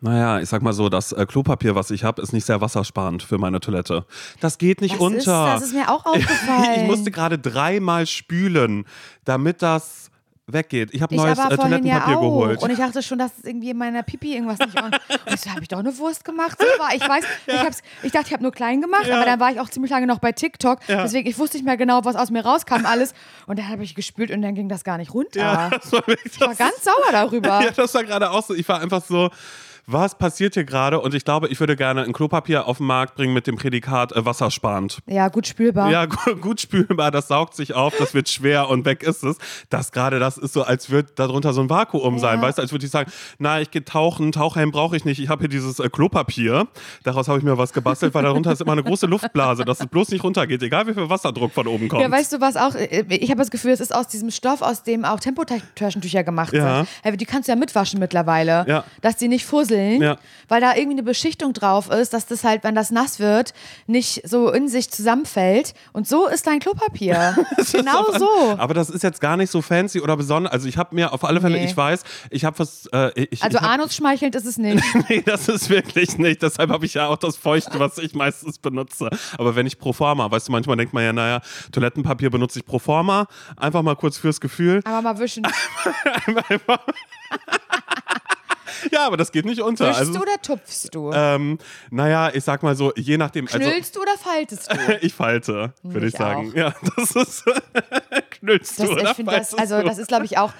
Naja, ich sag mal so, das äh, Klopapier, was ich habe, ist nicht sehr wassersparend für meine Toilette. Das geht nicht Das unter. ist, das ist mir auch aufgefallen. ich musste gerade dreimal spülen, damit das weggeht. Ich habe Ich neues aber äh, vorhin ja Toilettenpapier auch. geholt. Und ich dachte schon, dass es irgendwie in meiner Pipi irgendwas nicht on. Und ich so, habe ich doch eine Wurst gemacht? War, ich weiß, ich, hab's, ich dachte, ich habe nur klein gemacht, aber dann war ich auch ziemlich lange noch bei TikTok. Deswegen, ich wusste nicht mehr genau, was aus mir rauskam alles. Und dann habe ich gespült und dann ging das gar nicht runter. ja, Ich war ganz sauer darüber. Ja, das war gerade auch so. Ich war einfach so, was passiert hier gerade? Und ich glaube, ich würde gerne ein Klopapier auf den Markt bringen mit dem Prädikat äh, wassersparend. Ja, gut spülbar. Ja, gu- gut spülbar, das saugt sich auf, das wird schwer und weg ist es. Das gerade, das ist so, als würde darunter so ein Vakuum sein, weißt du, als würde ich sagen, na, ich gehe tauchen, Tauchhelm brauche ich nicht, ich habe hier dieses äh, Klopapier, daraus habe ich mir was gebastelt, weil darunter ist immer eine große Luftblase, dass es bloß nicht runtergeht, egal wie viel Wasserdruck von oben kommt. Ja, weißt du was auch? äh, Ich habe das Gefühl, es ist aus diesem Stoff, aus dem auch Tempotaschentücher gemacht Ja. sind. Die kannst du ja mitwaschen mittlerweile. Ja. Dass die nicht fusseln, Ja. weil da irgendwie eine Beschichtung drauf ist, dass das halt, wenn das nass wird, nicht so in sich zusammenfällt. Und so ist dein Klopapier. genau so. Aber das ist jetzt gar nicht so fancy oder besonders. Also ich habe mir auf alle Fälle, Nee. ich weiß, ich habe was. Äh, ich, Also anusschmeichelnd ist es nicht. Nee, das ist wirklich nicht. Deshalb habe ich ja auch das Feuchte, was ich meistens benutze. Aber wenn ich pro forma, weißt du, manchmal denkt man ja, naja, Toilettenpapier benutze ich pro forma. Einfach mal kurz fürs Gefühl. Aber mal wischen. Ja, aber das geht nicht unter. Wischst Also, du oder tupfst du? ähm, naja, ich sag mal so, je nachdem. Also, Knüllst du oder faltest du? ich falte, würde ich Ich sagen. auch. Ja, das ist. Knüllst Das, du, oder? ich finde das, faltest also das ist, glaube ich, auch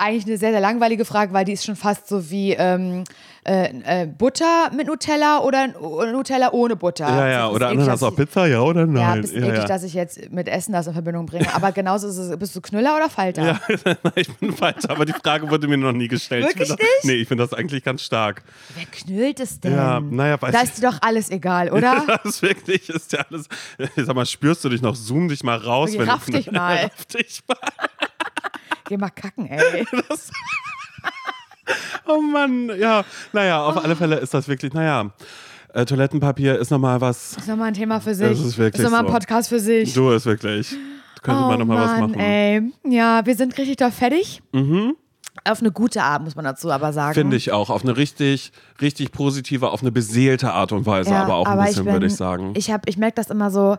eigentlich eine sehr, sehr langweilige Frage, weil die ist schon fast so wie ähm, äh, äh, Butter mit Nutella oder Nutella ohne Butter. Ja, ja, ist oder Ananas auf ich- Pizza, ja oder Ja, nein? ein bisschen eklig, dass ich jetzt mit Essen das in Verbindung bringe. Aber genauso ist es, bist du Knüller oder Falter? Ja, ich bin weiter, aber die Frage wurde mir noch nie gestellt. Wirklich ich find nicht? Das, nee, ich finde das eigentlich ganz stark. Wer knüllt es denn? Ja, naja, weiß da ich- ist dir doch alles egal, oder? Das ist wirklich, ist ja alles. Ich sag mal, spürst du dich noch? Zoom dich mal raus. Okay, raff du- dich mal. raff dich mal. Geh mal kacken, ey. Oh Mann, ja. Naja, auf alle Fälle ist das wirklich, naja. Äh, Toilettenpapier ist nochmal was. Das ist nochmal ein Thema für sich. Das ist wirklich nochmal ein. Podcast für sich. Du ist wirklich. Könnte man nochmal was Oh machen. Ey. Ja, wir sind richtig da fertig. Auf eine gute Art, muss man dazu aber sagen. Finde ich auch. Auf eine richtig, richtig positive, auf eine beseelte Art und Weise, aber auch ein bisschen, würde ich sagen. Ich, hab- ich merke das immer so,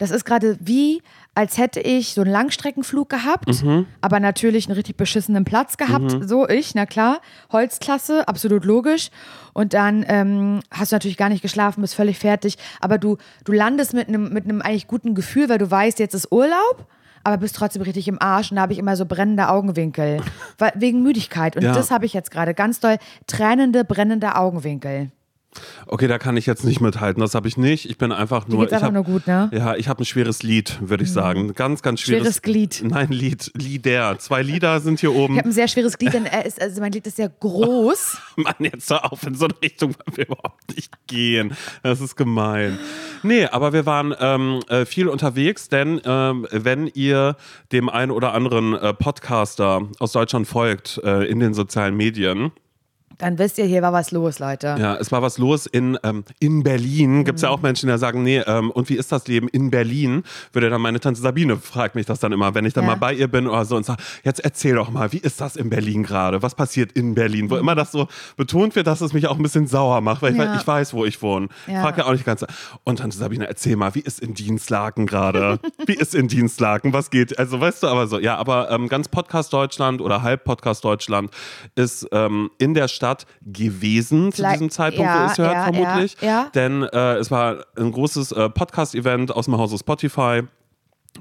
das ist gerade wie, als hätte ich so einen Langstreckenflug gehabt, Mhm. aber natürlich einen richtig beschissenen Platz gehabt. So ich, na klar. Holzklasse, absolut logisch. Und dann ähm, hast du natürlich gar nicht geschlafen, bist völlig fertig. Aber du, du landest mit einem mit einem eigentlich guten Gefühl, weil du weißt, jetzt ist Urlaub. Aber bist trotzdem richtig im Arsch und da habe ich immer so brennende Augenwinkel. Wegen Müdigkeit. Und Ja. das habe ich jetzt gerade. Ganz doll tränende, brennende Augenwinkel. Okay, da kann ich jetzt nicht mithalten. Das habe ich nicht. Ich bin einfach nur. ich einfach hab, nur gut, ne? Ja, ich habe ein schweres Lied, würde ich sagen. Ganz, ganz schweres. Schweres Glied. Nein, Lied. Lieder. Zwei Lieder sind hier oben. Ich habe ein sehr schweres Glied, denn er ist, also mein Glied ist sehr groß. Mann, jetzt hör auf, in so eine Richtung wollen wir überhaupt nicht gehen. Das ist gemein. Nee, aber wir waren ähm, äh, viel unterwegs, denn ähm, wenn ihr dem einen oder anderen äh, Podcaster aus Deutschland folgt äh, in den sozialen Medien, Dann wisst ihr, hier war was los, Leute. ja, es war was los in, ähm, in Berlin. Gibt es Mhm. ja auch Menschen, die sagen, nee, ähm, und wie ist das Leben in Berlin? Würde dann meine Tante Sabine, fragt mich das dann immer, wenn ich dann Ja. mal bei ihr bin oder so und sage, jetzt erzähl doch mal, wie ist das in Berlin gerade? Was passiert in Berlin? Wo immer das so betont wird, dass es mich auch ein bisschen sauer macht, weil ich, Mhm. Ja. weiß, ich weiß, wo ich wohne. Ja. Frag ja auch nicht ganz. Und Tante Sabine, erzähl mal, wie ist in Dienstlaken gerade? wie ist in Dienstlaken? Was geht? Also weißt du, aber so, ja, aber ähm, ganz Podcast Deutschland oder halb Podcast Deutschland ist ähm, in der Stadt gewesen zu Vielleicht- diesem Zeitpunkt, wo ja, ihr es hört, ja, vermutlich. ja. Denn äh, es war ein großes äh, Podcast-Event aus dem Hause Spotify.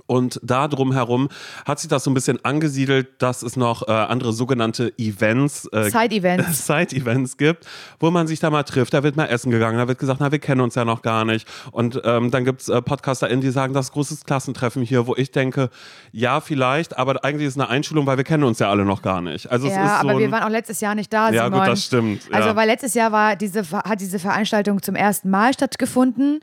Und da drumherum hat sich das so ein bisschen angesiedelt, dass es noch äh, andere sogenannte Events, äh, Side-Events. Side-Events gibt, wo man sich da mal trifft. Da wird mal essen gegangen, da wird gesagt, na, wir kennen uns ja noch gar nicht. Und ähm, dann gibt es äh, PodcasterInnen, die sagen, das ist ein großes Klassentreffen hier, wo ich denke, ja, vielleicht, aber eigentlich ist es eine Einschulung, weil wir kennen uns ja alle noch gar nicht. Also es Ja, ist so aber wir ein, waren auch letztes Jahr nicht da, Ja, Simon. gut, das stimmt, Also, ja. weil letztes Jahr war diese, hat diese Veranstaltung zum ersten Mal stattgefunden.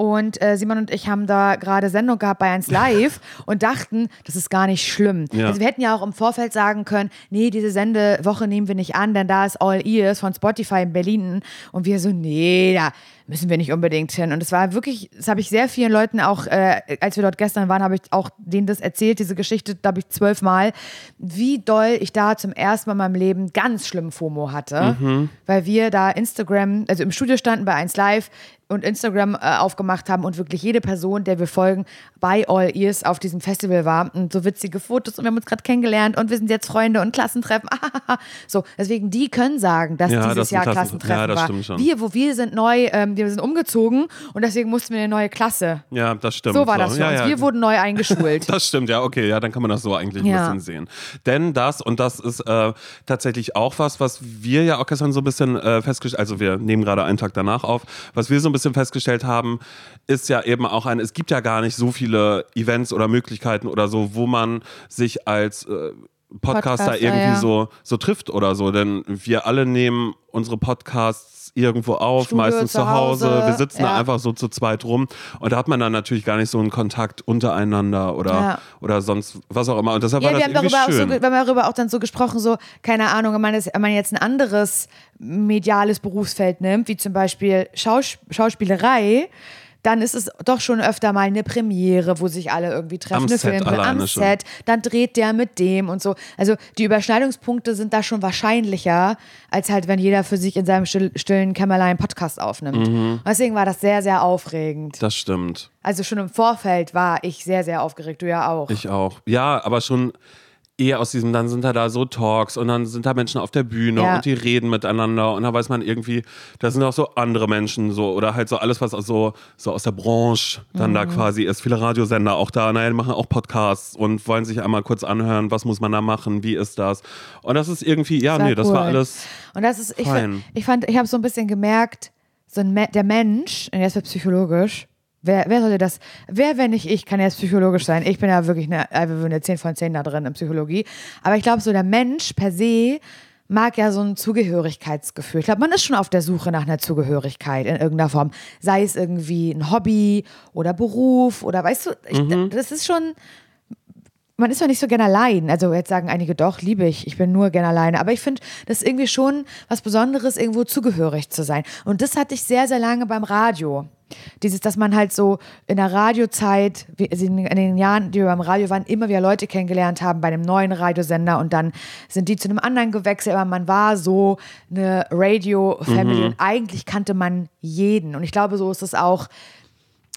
Und äh, Simon und ich haben da gerade Sendung gehabt bei 1 Live und dachten, das ist gar nicht schlimm. Ja. Also wir hätten ja auch im Vorfeld sagen können, nee, diese Sendewoche nehmen wir nicht an, denn da ist All Ears von Spotify in Berlin. Und wir so, nee, da müssen wir nicht unbedingt hin. Und es war wirklich, das habe ich sehr vielen Leuten auch, äh, als wir dort gestern waren, habe ich auch denen das erzählt, diese Geschichte, glaube ich, zwölfmal, wie doll ich da zum ersten Mal in meinem Leben ganz schlimm FOMO hatte, weil wir da Instagram, also im Studio standen bei 1 Live und Instagram äh, aufgemacht haben und wirklich jede Person, der wir folgen, bei All Ears auf diesem Festival war und so witzige Fotos und wir haben uns gerade kennengelernt und wir sind jetzt Freunde und Klassentreffen. so, deswegen die können sagen, dass Ja, dieses das Jahr Klassentreffen. Klassentreffen Ja, das war. stimmt schon. Wir, wo wir sind neu, ähm, wir sind umgezogen und deswegen mussten wir eine neue Klasse. Ja, das stimmt. So war das für ja, uns. Wir wurden neu eingeschult. Das stimmt, ja, okay, ja, dann kann man das so eigentlich ein bisschen sehen. Denn das, und das ist äh, tatsächlich auch was, was wir ja auch gestern so ein bisschen äh, festgestellt, also wir nehmen gerade einen Tag danach auf, was wir so ein bisschen festgestellt haben, ist ja eben auch ein, es gibt ja gar nicht so viele Events oder Möglichkeiten oder so, wo man sich als äh, Podcaster Podcaster, irgendwie ja. so, so trifft oder so, denn wir alle nehmen unsere Podcasts irgendwo auf, Studio, meistens zu Hause. Hause, Wir sitzen da ja. einfach so zu zweit rum und da hat man dann natürlich gar nicht so einen Kontakt untereinander oder, Ja. oder sonst was auch immer. Und deshalb Ja, war wir das haben, irgendwie darüber auch so, schön. wir haben darüber auch dann so gesprochen, so, keine Ahnung, wenn man, das, wenn man jetzt ein anderes mediales Berufsfeld nimmt, wie zum Beispiel Schaus Schauspielerei, dann ist es doch schon öfter mal eine Premiere, wo sich alle irgendwie treffen, Am eine Set Filmpremiere am. Set, dann dreht der mit dem und so. Also die Überschneidungspunkte sind da schon wahrscheinlicher, als halt, wenn jeder für sich in seinem still, stillen Kämmerlein Podcast aufnimmt. Mhm. Deswegen war das sehr, sehr aufregend. Das stimmt. Also schon im Vorfeld war ich sehr, sehr aufgeregt, du ja auch. Ich auch. Ja, aber schon eher aus diesem, dann sind da da so Talks und dann sind da Menschen auf der Bühne Ja. und die reden miteinander und da weiß man irgendwie, da sind auch so andere Menschen so oder halt so alles, was so, so aus der Branche dann Mhm. da quasi ist. Viele Radiosender auch da, naja, machen auch Podcasts und wollen sich einmal kurz anhören, was muss man da machen, wie ist das? Und das ist irgendwie, ja, war nee, das war cool. alles. Und das ist, ich, fand- ich fand, ich habe so ein bisschen gemerkt, so ein der Mensch, und jetzt wird psychologisch, wer, wer sollte das, wer, wenn nicht ich, kann jetzt psychologisch sein. Ich bin ja wirklich eine, eine 10 von 10 da drin in Psychologie. Aber ich glaube, so der Mensch per se mag ja so ein Zugehörigkeitsgefühl. Ich glaube, man ist schon auf der Suche nach einer Zugehörigkeit in irgendeiner Form. Sei es irgendwie ein Hobby oder Beruf oder weißt du, ich, das ist schon, man ist ja nicht so gern allein. Also jetzt sagen einige doch, liebe ich, ich bin nur gern alleine. Aber ich finde, das ist irgendwie schon was Besonderes, irgendwo zugehörig zu sein. Und das hatte ich sehr, sehr lange beim Radio. Dieses, dass man halt so in der Radiozeit, also in den Jahren, die wir beim Radio waren, immer wieder Leute kennengelernt haben bei einem neuen Radiosender und dann sind die zu einem anderen gewechselt, aber man war so eine Radio-Family und eigentlich kannte man jeden. Und ich glaube, so ist es auch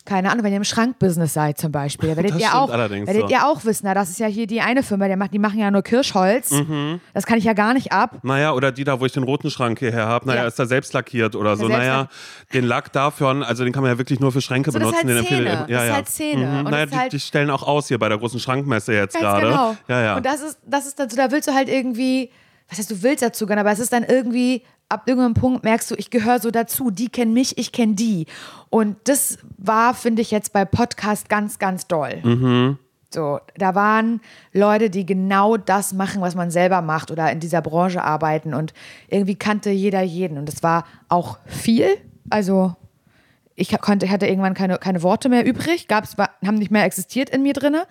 keine Ahnung, wenn ihr im Schrankbusiness seid zum Beispiel, werdet ihr auch, werdet so. ihr auch wissen, na, das ist ja hier die eine Firma, die, macht, die machen ja nur Kirschholz. Mhm. Das kann ich ja gar nicht ab. Naja, oder die da, wo ich den roten Schrank hierher habe, naja, Ja. ist da selbst lackiert oder so. Naja, den Lack davon, also den kann man ja wirklich nur für Schränke So, das ist benutzen. halt den empfehle- Szene. Ja, Das ist ja. halt Szene. Mhm. Und Naja, die, halt- die stellen auch aus hier bei der großen Schrankmesse jetzt gerade. genau. Ja, ja. Und das ist, das ist dann so, da willst du halt irgendwie, was heißt, du willst dazu gehen, aber es ist dann irgendwie, ab irgendeinem Punkt merkst du, ich gehöre so dazu. Die kennen mich, ich kenne die. Und das war, finde ich, jetzt bei Podcast ganz, ganz doll. Mhm. So, da waren Leute, die genau das machen, was man selber macht oder in dieser Branche arbeiten und irgendwie kannte jeder jeden und es war auch viel. Also ich konnte, ich hatte irgendwann keine, keine Worte mehr übrig, gab's, haben nicht mehr existiert in mir drinne,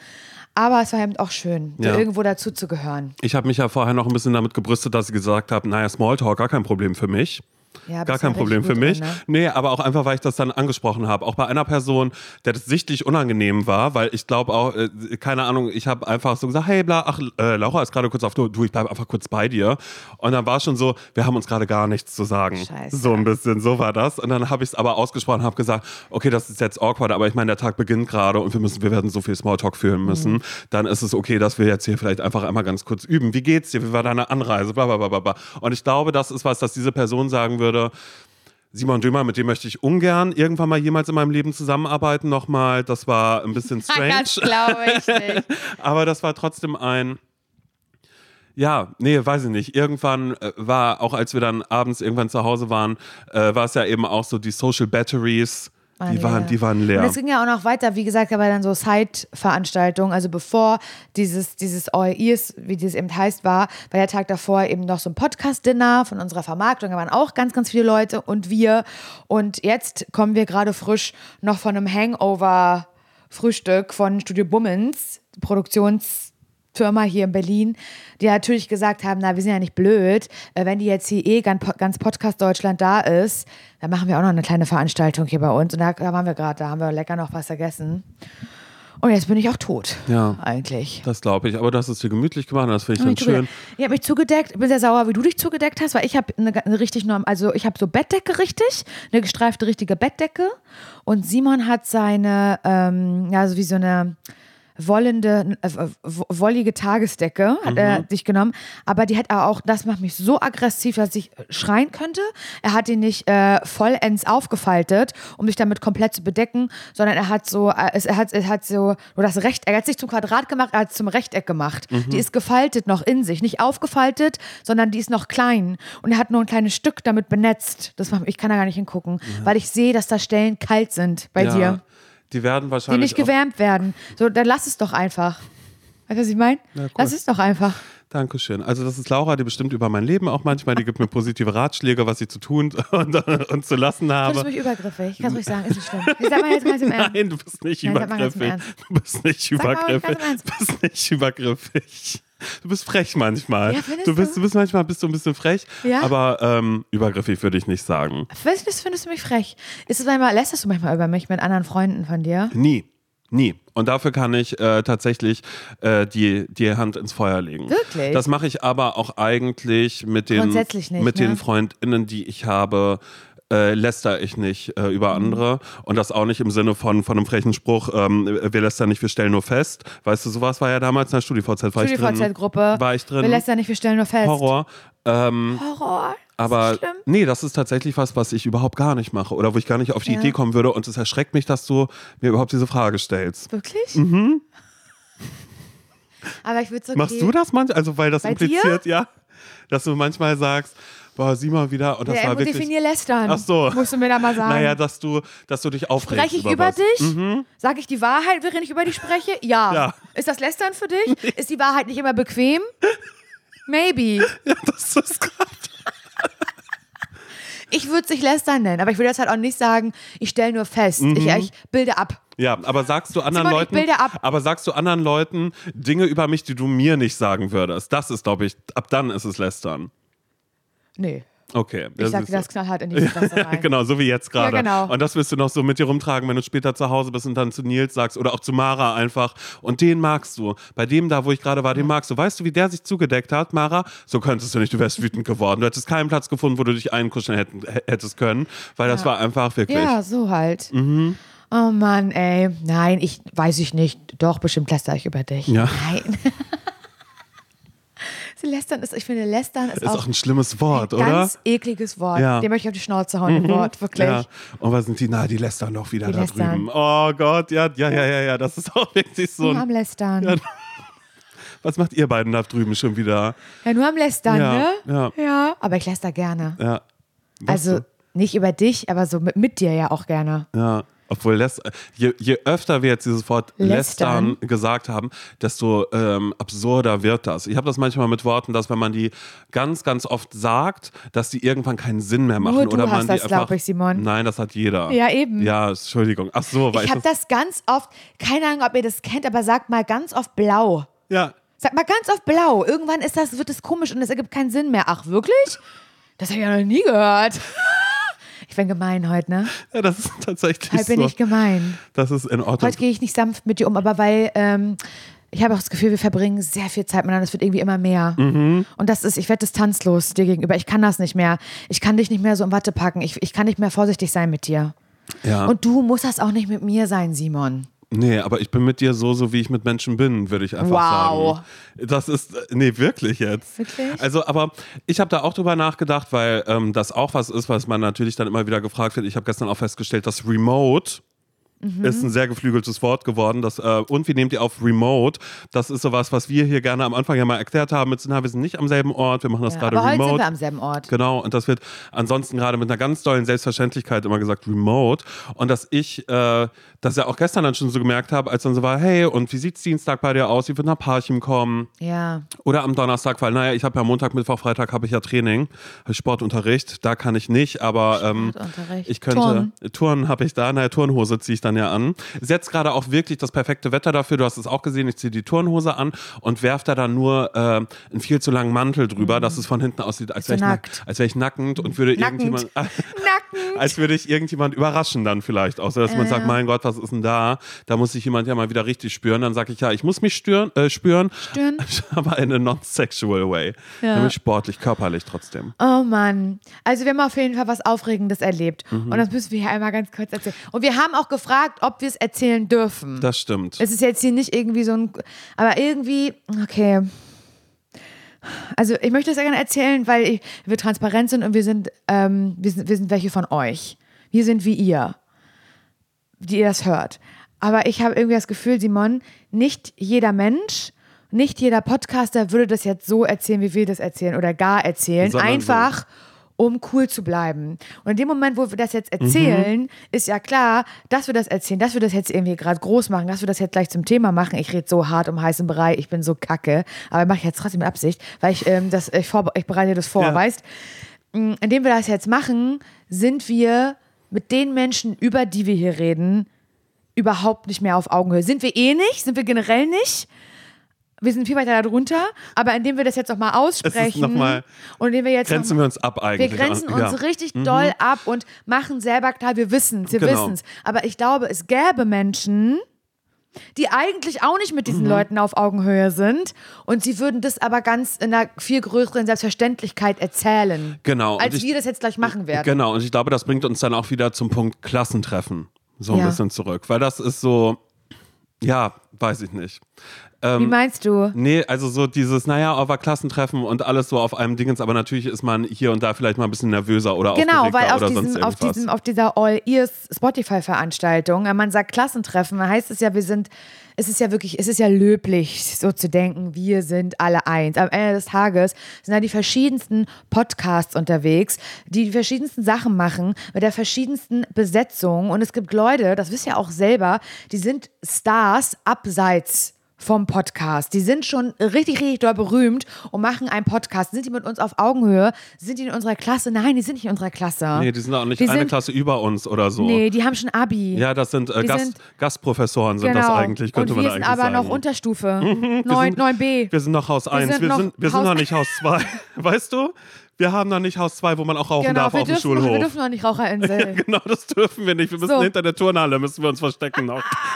aber es war eben auch schön, Ja. irgendwo dazu zu gehören. Ich habe mich ja vorher noch ein bisschen damit gebrüstet, dass ich gesagt habe, naja, Smalltalk, gar kein Problem für mich. Ja, Gar kein Problem für mich. drin, ne? Nee, aber auch einfach, weil ich das dann angesprochen habe. Auch bei einer Person, der das sichtlich unangenehm war, weil ich glaube auch, äh, keine Ahnung, ich habe einfach so gesagt, hey, bla, ach, äh, Laura ist gerade kurz auf, du, du, ich bleib einfach kurz bei dir. Und dann war schon so, wir haben uns gerade gar nichts zu sagen. Scheiße. So ein bisschen, so war das. Und dann habe ich es aber ausgesprochen, habe gesagt, okay, das ist jetzt awkward, aber ich meine, der Tag beginnt gerade und wir müssen, wir werden so viel Smalltalk führen müssen. Mhm. Dann ist es okay, dass wir jetzt hier vielleicht einfach einmal ganz kurz üben. Wie geht's dir? Wie war deine Anreise? Bla, bla, bla, bla, bla. Und ich glaube, das ist was, dass diese Person sagen würde, Simon Dömer, mit dem möchte ich ungern irgendwann mal jemals in meinem Leben zusammenarbeiten. Nochmal, das war ein bisschen strange. Das glaube ich nicht. Aber das war trotzdem ein. Ja, nee, weiß ich nicht. Irgendwann äh, war, auch als wir dann abends irgendwann zu Hause waren, äh, war es ja eben auch so, die Social Batteries waren Die waren, leer. die waren leer. Und es ging ja auch noch weiter, wie gesagt, aber dann so Side-Veranstaltungen. Also bevor dieses, dieses All Ears, wie dieses eben heißt, war, war der Tag davor eben noch so ein Podcast-Dinner von unserer Vermarktung. Da waren auch ganz, ganz viele Leute und wir. Und jetzt kommen wir gerade frisch noch von einem Hangover-Frühstück von Studio Bummens, Produktionsfirma hier in Berlin, die natürlich gesagt haben, na, wir sind ja nicht blöd, äh, wenn die jetzt hier eh ganz, ganz Podcast Deutschland da ist, dann machen wir auch noch eine kleine Veranstaltung hier bei uns und da, da waren wir gerade, da haben wir lecker noch was gegessen. Und jetzt bin ich auch tot, Ja. eigentlich. Das glaube ich. Aber du hast es dir gemütlich gemacht und das finde ich Ich dann schön. habe mich zugedeckt. Ich bin sehr sauer, wie du dich zugedeckt hast, weil ich habe eine, eine richtig norm, also ich habe so Bettdecke richtig, eine gestreifte richtige Bettdecke und Simon hat seine, ähm, ja, so wie so eine wollende, äh, wo- wollige Tagesdecke hat er sich genommen, aber die hat er auch, das macht mich so aggressiv, dass ich schreien könnte. Er hat die nicht äh, vollends aufgefaltet, um sich damit komplett zu bedecken, sondern er hat so, äh, es- er hat, er hat so, nur das Rechteck, er hat sich zum Quadrat gemacht, er hat es zum Rechteck gemacht. Die ist gefaltet noch in sich, nicht aufgefaltet, sondern die ist noch klein. Und er hat nur ein kleines Stück damit benetzt. Das macht, ich kann da gar nicht hingucken, weil ich sehe, dass da Stellen kalt sind bei ja, dir Die werden die wahrscheinlich. nicht gewärmt werden. So, dann lass es doch einfach. Weißt du, was ich meine? Lass es doch einfach. Dankeschön. Also, das ist Laura, die bestimmt über mein Leben auch manchmal. Die gibt mir positive Ratschläge, was ich zu tun und, und zu lassen habe. du mich übergriffig? Kannst ruhig sagen, ist nicht schlimm. Ich sag mal jetzt ganz im Ernst. Nein, du bist nicht Nein, mal übergriffig. Du bist nicht mal übergriffig. Du bist nicht übergriffig. Du bist frech manchmal. Ja, du bist, du? du bist manchmal bist du ein bisschen frech, Ja? aber ähm, übergriffig würde ich nicht sagen. Findest, findest du mich frech? Ist es manchmal, lässt du manchmal über mich mit anderen Freunden von dir? Nie. Nie. Und dafür kann ich äh, tatsächlich äh, die, die Hand ins Feuer legen. Wirklich? Das mache ich aber auch eigentlich mit den, nicht, mit ne? den FreundInnen, die ich habe. Äh, läster ich nicht äh, über Mhm. andere und das auch nicht im Sinne von, von einem frechen Spruch, ähm, wir lästern nicht, wir stellen nur fest. Weißt du, sowas war ja damals in der StudiVZ, war. StudiVZ-Gruppe. War ich drin. Wir lässt ja nicht, wir stellen nur fest. Horror. Ähm, Horror. Aber schlimm. nee, das ist tatsächlich was, was ich überhaupt gar nicht mache oder wo ich gar nicht auf die Ja. Idee kommen würde und es erschreckt mich, dass du mir überhaupt diese Frage stellst. Wirklich? Mhm. Aber ich würde so. Machst du das manchmal? Also, weil das Bei impliziert, ja, dass du manchmal sagst, boah, sieh mal wieder, und das Ja, war wirklich. definier lästern. Ach so. Musst du mir da mal sagen. Naja, dass du, dass du dich aufregst. Spreche ich über. Mhm. dich? Sage ich die Wahrheit, während ich über dich spreche? Ja. Ja. Ist das Lästern für dich? Ist die Wahrheit nicht immer bequem? Maybe. Ja, das ist gerade. Ich würde es nicht Lästern nennen, aber ich würde jetzt halt auch nicht sagen, ich stelle nur fest. Ich, ich bilde ab. Ja, aber sagst du anderen Simon, Leuten, aber sagst du anderen Leuten Dinge über mich, die du mir nicht sagen würdest? Das ist, glaube ich, ab dann ist es lästern. Nee. Okay. Ich sage ist- das knallhart in die Fresse rein. genau, so wie jetzt gerade. Ja, genau. Und das wirst du noch so mit dir rumtragen, wenn du später zu Hause bist und dann zu Nils sagst oder auch zu Mara einfach. Und den magst du. Bei dem da, wo ich gerade war, den magst du. Weißt du, wie der sich zugedeckt hat, Mara? So könntest du nicht. Du wärst wütend geworden. Du hättest keinen Platz gefunden, wo du dich einkuscheln hätten, hättest können, weil das war einfach wirklich. Ja, so halt. Mhm. Oh Mann, ey. Nein, ich weiß ich nicht. Doch, bestimmt lästere ich über dich. Ja. Nein. Lästern ist, ich finde, lästern ist, Ist auch ein schlimmes Wort, ein oder? ganz ekliges Wort. Ja. Mhm. Dem möchte ich auf die Schnauze hauen, dem Wort, wirklich. Ja. Und was sind die? Na, die lästern doch wieder Die da lästern. drüben. Oh Gott, ja, ja, ja, ja, ja. Das ist auch wirklich so. Nur am Lästern. Ja, Ja, was macht ihr beiden da drüben schon wieder? nur am Lästern, Ja, ne? ja. Ja, aber ich läster gerne. Ja. Was also nicht über dich, aber so mit, mit dir ja auch gerne. Ja, obwohl je, je öfter wir jetzt dieses Wort lästern, Lästern. gesagt haben, desto ähm, absurder wird das. Ich habe das manchmal mit Worten, dass wenn man die ganz, ganz oft sagt, dass die irgendwann keinen Sinn mehr machen. du oder man hast die das, einfach, glaub ich, Simon. Nein, das hat jeder. Ja, eben. Ja, Entschuldigung. Ach so, weil Ich ich, habe das ganz oft, keine Ahnung, ob ihr das kennt, aber sagt mal ganz oft blau. Ja, Sag mal ganz oft blau. Irgendwann ist das, wird es komisch und es ergibt keinen Sinn mehr. Ach, wirklich? Das habe ich ja noch nie gehört. Ich bin gemein heute, ne? ja, das ist tatsächlich Heute bin so. ich gemein. Das ist in Ordnung. Heute gehe ich nicht sanft mit dir um, aber weil ähm, ich habe auch das Gefühl, wir verbringen sehr viel Zeit miteinander. Es wird irgendwie immer mehr. Mhm. Und das ist, ich werde distanzlos dir gegenüber. Ich kann das nicht mehr. Ich kann dich nicht mehr so im Watte packen. Ich, ich kann nicht mehr vorsichtig sein mit dir. ja. Und du musst das auch nicht mit mir sein, Simon. Nee, aber ich bin mit dir so, so wie ich mit Menschen bin, würde ich einfach Wow. sagen. Das ist, nee, wirklich jetzt. Wirklich? Also, aber ich habe da auch drüber nachgedacht, weil ähm, das auch was ist, was man natürlich dann immer wieder gefragt wird. Ich habe gestern auch festgestellt, dass Remote ist ein sehr geflügeltes Wort geworden. Das, äh, und wie nehmt ihr auf Remote? Das ist sowas, was wir hier gerne am Anfang ja mal erklärt haben. Mit, na, wir sind nicht am selben Ort, wir machen das Ja, gerade aber heute remote. sind wir am selben Ort. Genau, und das wird ansonsten gerade mit einer ganz tollen Selbstverständlichkeit immer gesagt, remote. Und dass ich äh, das ja auch gestern dann schon so gemerkt habe, als dann so war, hey, und wie sieht's Dienstag bei dir aus? Wie wird nach Parchim kommen? Ja. Oder am Donnerstag, weil, naja, ich habe ja Montag, Mittwoch, Freitag habe ich ja Training, Sportunterricht, da kann ich nicht, aber ähm, Sportunterricht. ich könnte, Turnen. Turnen habe ich da, naja, Turnhose ziehe ich dann ja an. Ist jetzt gerade auch wirklich das perfekte Wetter dafür, du hast es auch gesehen, ich ziehe die Turnhose an und werfe da dann nur äh, einen viel zu langen Mantel drüber, dass es von hinten aussieht, als Mhm. Wäre ich, nack- als wär ich nackend und würde Nackend. irgendjemand... Nacken. als würde ich irgendjemand überraschen dann vielleicht auch, so dass man sagt, mein Gott, was ist denn da? Da muss sich jemand ja mal wieder richtig spüren. Dann sage ich, ja, ich muss mich stören, äh, spüren, Stören? aber in a non-sexual way. Ja. Nämlich sportlich, körperlich trotzdem. Oh Mann. Also wir haben auf jeden Fall was Aufregendes erlebt. Mhm. Und das müssen wir hier einmal ganz kurz erzählen. Und wir haben auch gefragt, ob wir es erzählen dürfen. Das stimmt. es ist jetzt hier nicht irgendwie so ein. Aber irgendwie, okay. Also ich möchte das ja gerne erzählen, weil ich, wir transparent sind und wir sind, ähm, wir sind, wir sind welche von euch. Wir sind wie ihr, die ihr das hört. Aber ich habe irgendwie das Gefühl, Simon, nicht jeder Mensch, nicht jeder Podcaster würde das jetzt so erzählen, wie wir das erzählen oder gar erzählen. Sondern so. Um cool zu bleiben. Und in dem Moment, wo wir das jetzt erzählen, ist ja klar, dass wir das erzählen, dass wir das jetzt irgendwie gerade groß machen, dass wir das jetzt gleich zum Thema machen. Ich rede so hart um heißen Brei, ich bin so kacke, aber mache ich jetzt trotzdem mit Absicht, weil ich, ähm, das, ich, ich bereite das vor, Ja. weißt Mm, Indem wir das jetzt machen, sind wir mit den Menschen, über die wir hier reden, überhaupt nicht mehr auf Augenhöhe. Sind wir eh nicht, sind wir generell nicht. Wir sind viel weiter darunter, aber indem wir das jetzt noch mal aussprechen noch mal- und indem wir jetzt noch Grenzen wir uns ab wir eigentlich. grenzen an. uns ja. richtig doll ab und machen selber klar, wir wissen es, wir Genau. wissen es. Aber ich glaube, es gäbe Menschen, die eigentlich auch nicht mit Mhm. diesen Leuten auf Augenhöhe sind und sie würden das aber ganz in einer viel größeren Selbstverständlichkeit erzählen. Genau, Als ich- wir das jetzt gleich machen werden. Genau, und ich glaube, das bringt uns dann auch wieder zum Punkt Klassentreffen. So ein Ja. bisschen zurück. Weil das ist so, ja, weiß ich nicht. Wie meinst du? Nee, also so dieses, naja, auf ein Klassentreffen und alles so auf einem Dingens, aber natürlich ist man hier und da vielleicht mal ein bisschen nervöser oder Genau, weil auf, oder sonst diesem, auf, diesem, auf dieser All-Ears Spotify-Veranstaltung, wenn man sagt Klassentreffen, dann heißt es ja, wir sind, es ist ja wirklich, es ist ja löblich, so zu denken, wir sind alle eins. Am Ende des Tages sind da die verschiedensten Podcasts unterwegs, die die verschiedensten Sachen machen, mit der verschiedensten Besetzung. Und es gibt Leute, das wisst ihr auch selber, die sind Stars abseits vom Podcast. Die sind schon richtig, richtig doll berühmt und machen einen Podcast. Sind die mit uns auf Augenhöhe? Sind die in unserer Klasse? Nein, die sind nicht in unserer Klasse. nee, die sind auch nicht Die eine sind- Klasse über uns oder so. Nee, die haben schon Abi. Ja, das sind, äh, Gast, sind- Gastprofessoren sind das eigentlich, könnte und man wir eigentlich sind aber sagen. Mhm. noch Unterstufe. 9, 9b. Wir sind noch Haus 1, sind wir noch sind, wir sind noch nicht Haus 2. weißt du? Wir haben noch nicht Haus 2, wo man auch rauchen Genau, darf auf dem dürfen, Schulhof. wir dürfen noch nicht Raucherinsel. Genau, das dürfen wir nicht. Wir müssen So. hinter der Turnhalle müssen wir uns verstecken.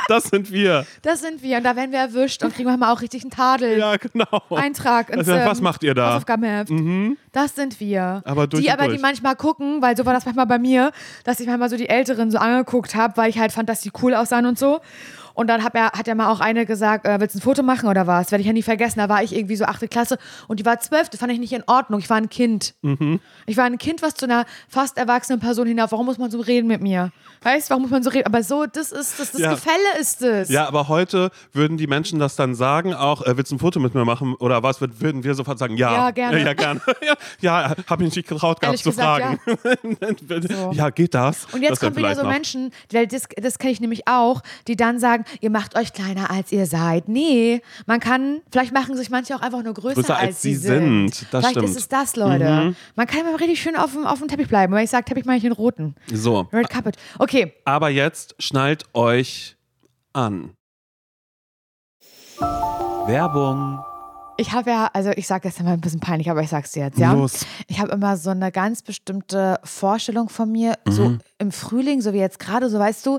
Das sind wir. Das sind wir und da werden wir erwischt und kriegen manchmal auch richtig einen Tadel. Ja, genau. Eintrag ins Also, was ähm, macht ihr da? Mhm. Hausaufgabenheft. Das sind wir. Aber durch die aber, die durch. manchmal gucken, weil so war das manchmal bei mir, dass ich manchmal so die Älteren so angeguckt habe, weil ich halt fand, dass die cool aussahen und so. Und dann hab er, hat ja mal auch eine gesagt, äh, willst du ein Foto machen oder was? Werde ich ja nie vergessen. Da war ich irgendwie so achte Klasse und die war zwölf. Das fand ich nicht in Ordnung. Ich war ein Kind. Mhm. Ich war ein Kind, was zu einer fast erwachsenen Person hinauf. Warum muss man so reden mit mir? Weißt du, warum muss man so reden? Aber so, das ist das, das Ja. Gefälle ist es. Ja, aber heute würden die Menschen das dann sagen, auch, äh, willst du ein Foto mit mir machen oder was, Würd- würden wir sofort sagen, ja. Ja, gerne. Ja, gerne. ja, ja habe ich nicht getraut gehabt Ehrlich zu gesagt, fragen. So. ja, geht das? Und jetzt Das kommen wieder so. Menschen, weil das, das kenne ich nämlich auch, die dann sagen, ihr macht euch kleiner als ihr seid. Nee, man kann, vielleicht machen sich manche auch einfach nur größer, Größer, als sie sind. Das vielleicht stimmt. ist es das, Leute. Man kann immer richtig schön auf dem, auf dem Teppich bleiben. Weil ich sage, Teppich meine ich den roten. So, Red Carpet. Okay, aber jetzt schnallt euch an. Werbung. ich habe ja, also ich sage das immer ein bisschen peinlich, aber ich sag's dir jetzt, ja. Los. Ich habe immer so eine ganz bestimmte Vorstellung von mir, so Mhm. im Frühling, so wie jetzt gerade, so weißt du,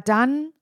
dann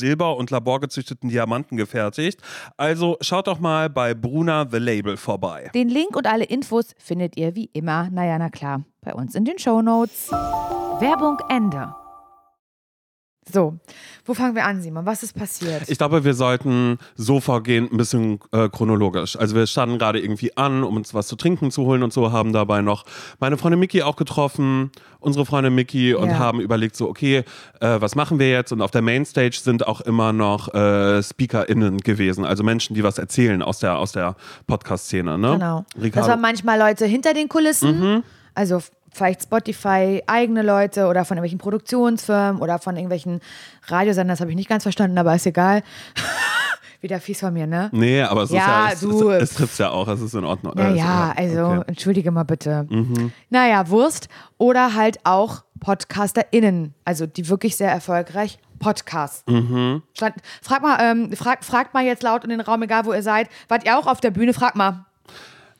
Silber und laborgezüchteten Diamanten gefertigt. Also schaut doch mal bei Bruna The Label vorbei. Den Link und alle Infos findet ihr wie immer, naja, na klar, bei uns in den Shownotes. Werbung Ende. So, wo fangen wir an, Simon? Was ist passiert? Ich glaube, wir sollten so vorgehen, ein bisschen äh, chronologisch. Also wir standen gerade irgendwie an, um uns was zu trinken zu holen und so, haben dabei noch meine Freundin Miki auch getroffen, unsere Freundin Miki und Ja. haben überlegt so, okay, äh, was machen wir jetzt? Und auf der Mainstage sind auch immer noch äh, SpeakerInnen gewesen, also Menschen, die was erzählen aus der, aus der Podcast-Szene. Ne? Genau. Das Ricardo, waren manchmal Leute hinter den Kulissen, also f- vielleicht Spotify, eigene Leute oder von irgendwelchen Produktionsfirmen oder von irgendwelchen Radiosendern, das habe ich nicht ganz verstanden, aber ist egal. Wieder fies von mir, ne? Nee, aber es Ja, ist ja, du- es, es, es trifft ja auch, es ist in Ordnung. Äh, Naja, ist- also okay. entschuldige mal bitte. Naja, Wurst. Oder halt auch PodcasterInnen, also die wirklich sehr erfolgreich podcasten. Stand, frag mal, ähm, frag, fragt mal jetzt laut in den Raum, egal wo ihr seid, wart ihr auch auf der Bühne? Frag mal.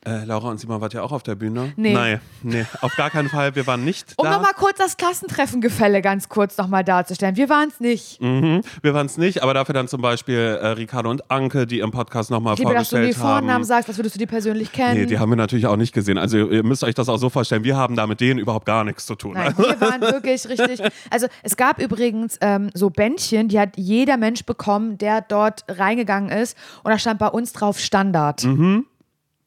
Äh, Laura und Simon, wart ihr auch auf der Bühne? Nee. Nein, nee, auf gar keinen Fall. Wir waren nicht Um da. nochmal kurz das Klassentreffengefälle ganz kurz nochmal darzustellen. Wir waren es nicht. Mhm. Wir waren es nicht, aber dafür dann zum Beispiel äh, Ricardo und Anke, die im Podcast nochmal Ich liebe, dass du die vorgestellt haben. Vornamen sagst, was würdest du die persönlich kennen? Nee, die haben wir natürlich auch nicht gesehen. Also ihr müsst euch das auch so vorstellen, wir haben da mit denen überhaupt gar nichts zu tun. Nein, wir waren wirklich richtig. Also es gab übrigens ähm, so Bändchen, die hat jeder Mensch bekommen, der dort reingegangen ist. Und da stand bei uns drauf Standard. Mhm.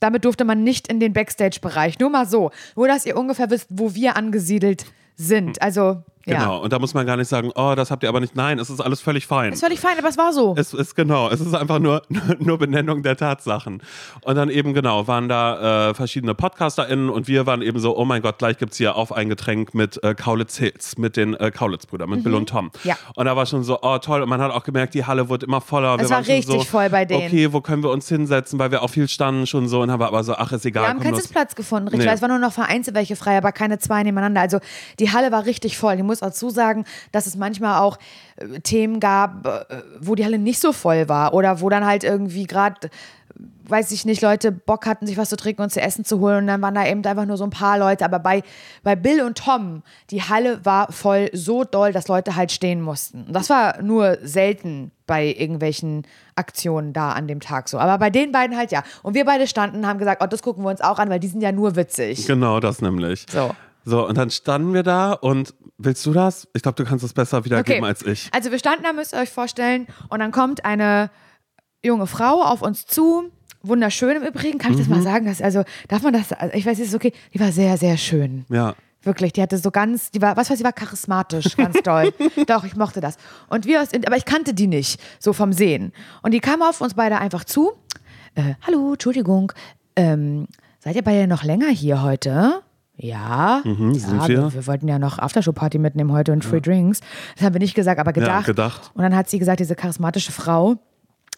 Damit durfte man nicht in den Backstage-Bereich. Nur mal so. Nur, dass ihr ungefähr wisst, wo wir angesiedelt sind. Also, ja. Genau, und da muss man gar nicht sagen, oh, das habt ihr aber nicht. Nein, es ist alles völlig fein. Ist völlig fein, aber es war so. Es ist genau, es ist einfach nur, nur Benennung der Tatsachen. Und dann eben genau, waren da äh, verschiedene PodcasterInnen und wir waren eben so, oh mein Gott, gleich gibt es hier auf ein Getränk mit äh, Kaulitz Hills, mit den äh, Kaulitz-Brüdern, mit Bill und Tom. Mhm. Ja. Und da war schon so, oh toll, und man hat auch gemerkt, die Halle wurde immer voller. Es wir war richtig so, voll bei denen. Okay, wo können wir uns hinsetzen, weil wir auch viel standen schon so und haben aber so, ach, ist egal. Wir haben keinen. Sitzplatz gefunden, richtig. Nee. weil Es waren nur noch vereinzelt welche frei, aber keine zwei nebeneinander. Also die Halle war richtig voll. Ich muss dazu sagen, dass es manchmal auch äh, Themen gab, äh, wo die Halle nicht so voll war oder wo dann halt irgendwie gerade, weiß ich nicht, Leute Bock hatten, sich was zu trinken und zu essen zu holen und dann waren da eben einfach nur so ein paar Leute. Aber bei, bei Bill und Tom, die Halle war voll so doll, dass Leute halt stehen mussten. Und das war nur selten bei irgendwelchen Aktionen da an dem Tag so. Aber bei den beiden halt ja. Und wir beide standen, haben gesagt, oh, das gucken wir uns auch an, weil die sind ja nur witzig. Genau, das nämlich. So. So, und dann standen wir da und willst du das? Ich glaube, du kannst es besser wiedergeben als ich. Also wir standen da, müsst ihr euch vorstellen, und dann kommt eine junge Frau auf uns zu. Wunderschön im Übrigen, kann ich das mal Mhm. sagen? Dass, also, darf man das? Ich weiß, es ist okay. Die war sehr, sehr schön. Ja. Wirklich, die hatte so ganz, die war, was weiß ich, war charismatisch, ganz doll. Doch, ich mochte das. Und wir, aus- aber ich kannte die nicht, so vom Sehen. Und die kam auf uns beide einfach zu. äh, hallo, Entschuldigung, ähm, seid ihr beide noch länger hier heute? Ja, Mhm, ja wir. wir wollten ja noch Aftershow-Party mitnehmen heute und Free Drinks. Das haben wir nicht gesagt, aber gedacht. gedacht. Und dann hat sie gesagt, diese charismatische Frau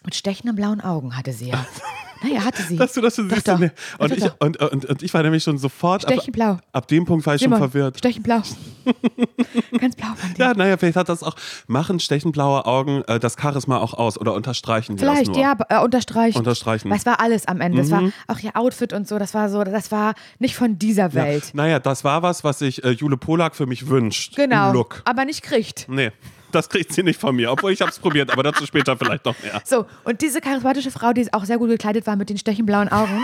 mit stechenden blauen Augen hatte sie ja. naja, hatte sie. Dass du das Doch, siehst. doch. Nee. Und, Doch, ich, doch. und, und, und ich war nämlich schon sofort. Ab, Stechenblau. ab dem Punkt war ich schon Simon, verwirrt. Stechenblau. Ganz blau waren die. Ja, naja, vielleicht hat das auch, machen stechenblaue Augen äh, das Charisma auch aus oder unterstreichen die Vielleicht, das nur? ja, äh, unterstreichen. Unterstreichen. Mhm. Es war alles am Ende. Es war auch ihr Outfit und so, das war so, das war nicht von dieser Ja. Welt. Naja, das war was, was sich äh, Jule Polak für mich wünscht. Genau. Look. Aber nicht kriegt. Nee, das kriegt sie nicht von mir, obwohl ich habe es probiert, aber dazu später vielleicht noch mehr. So, und diese charismatische Frau, die auch sehr gut gekleidet war mit den stechenblauen Augen,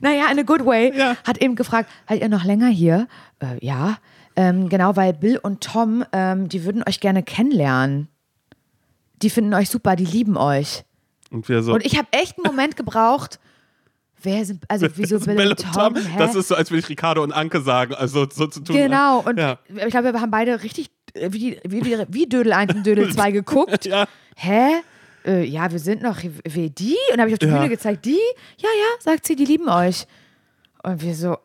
naja, in a good way, Ja. hat eben gefragt, seid ihr noch länger hier? Äh, ja, ähm, genau, weil Bill und Tom, ähm, die würden euch gerne kennenlernen. Die finden euch super, die lieben euch. Und wir so. Und ich habe echt einen Moment gebraucht, wer sind, also wieso Bill, Bell und Tom? Hä? Das ist so, als würde ich Ricardo und Anke sagen, also so zu tun. Genau, und ja. ich glaube, wir haben beide richtig wie, wie, wie, wie Dödel 1 und Dödel 2 geguckt. Ja. Hä? Äh, ja, wir sind noch, wie die? Und dann habe ich auf die Ja. Bühne gezeigt, die? Ja, ja, sagt sie, die lieben euch. Und wir so,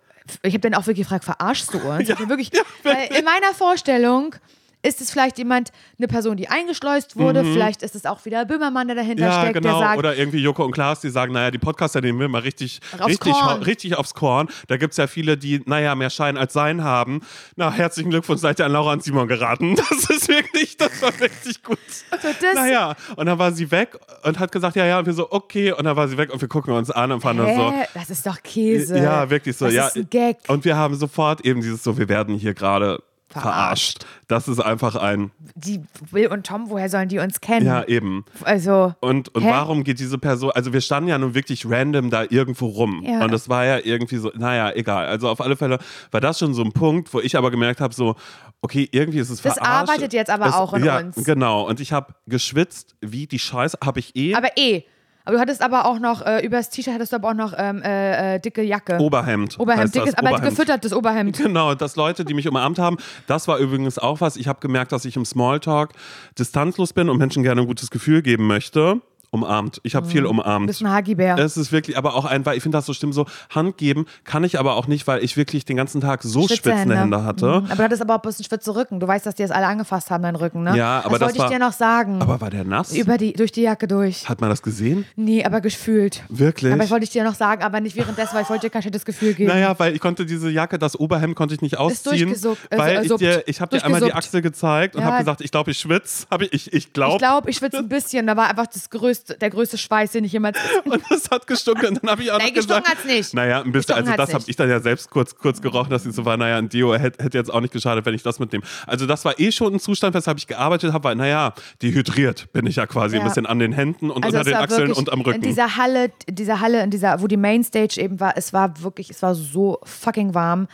ich habe dann auch wirklich gefragt, verarschst du uns? Ja, wirklich, ja, weil in meiner Vorstellung ist es vielleicht jemand, eine Person, die eingeschleust wurde. Vielleicht ist es auch wieder Böhmermann, der dahinter Mhm. Ja, steckt, genau. der sagt, Oder irgendwie Joko und Klaas, die sagen, naja, die Podcaster nehmen wir mal richtig, Aufs richtig, Korn. richtig aufs Korn. Da gibt es ja viele, die, naja, mehr Schein als Sein haben. Na, herzlichen Glückwunsch, seid ihr an Laura und Simon geraten. Das ist wirklich, das war richtig gut. so, das, Naja, und dann war sie weg und hat gesagt, ja, ja, und wir so, okay. Und dann war sie weg und wir gucken uns an und fanden das so. hä? das ist doch Käse. Ja, wirklich so. Das ja. ist ein Gag. Und wir haben sofort eben dieses so, wir werden hier gerade Verarscht. Das ist einfach ein, Die Bill und Tom, woher sollen die uns kennen? ja, eben. Also, Und, und Hä? warum geht diese Person, also wir standen ja nun wirklich random da irgendwo rum. Ja. Und es war ja irgendwie so, naja, egal. Also auf alle Fälle war das schon so ein Punkt, wo ich aber gemerkt habe, so, okay, irgendwie ist es Das verarscht. arbeitet jetzt aber Es- auch in ja, uns. Genau. Und ich habe geschwitzt, wie die Scheiße, habe ich eh. aber eh. Aber du hattest aber auch noch, äh, übers T-Shirt hattest du aber auch noch ähm, äh, äh, dicke Jacke. Oberhemd. Oberhemd, das, dickes, aber Oberhemd. gefüttertes Oberhemd. Genau, dass Leute, die mich umarmt haben, das war übrigens auch was. Ich habe gemerkt, dass ich im Smalltalk distanzlos bin und Menschen gerne ein gutes Gefühl geben möchte. Umarmt. Ich habe viel Du umarmt. bist ein Hagibär. Es ist wirklich, aber auch ein, weil ich finde das so stimmt, so Hand geben kann ich aber auch nicht, weil ich wirklich den ganzen Tag so schwitzende Hände hatte. Mhm. Aber du hattest aber auch ein bisschen schwitze Rücken. Du weißt, dass die das alle angefasst haben, deinen Rücken, ne? Ja, aber das das wollte ich war- dir noch sagen. Aber war der nass? Über die, durch die Jacke durch. Hat man das gesehen? Nee, aber gefühlt. Wirklich? Aber ich wollte ich dir noch sagen, aber nicht währenddessen, weil ich wollte dir kein schlechtes Gefühl geben. Naja, weil ich konnte diese Jacke, das Oberhemd konnte ich nicht ausziehen, durchgesuckt, äh, weil äh, ich dir, ich habe dir einmal die. Achsel gezeigt und Ja. habe gesagt, ich glaube, ich schwitze. Ich, ich, ich Ich glaube. glaube, ich schwitze ein bisschen. Da war einfach das größte, der größte Schweiß, den ich jemals. Und es hat gestunken. Und dann habe ich auch Nein, noch gestunken gesagt, hat's nicht. Naja, ein bisschen. Gestunken Also das habe ich dann ja selbst kurz, kurz gerochen, dass ich so war. Naja, ein Deo hätte, hätte jetzt auch nicht geschadet, wenn ich das mitnehme. Also das war eh schon ein Zustand, weshalb ich gearbeitet habe, weil naja, dehydriert bin ich ja quasi Ja. ein bisschen an den Händen und Also unter den Achseln und am Rücken. In dieser Halle, in dieser Halle, in dieser, wo die Mainstage eben war, es war wirklich, es war so fucking warm.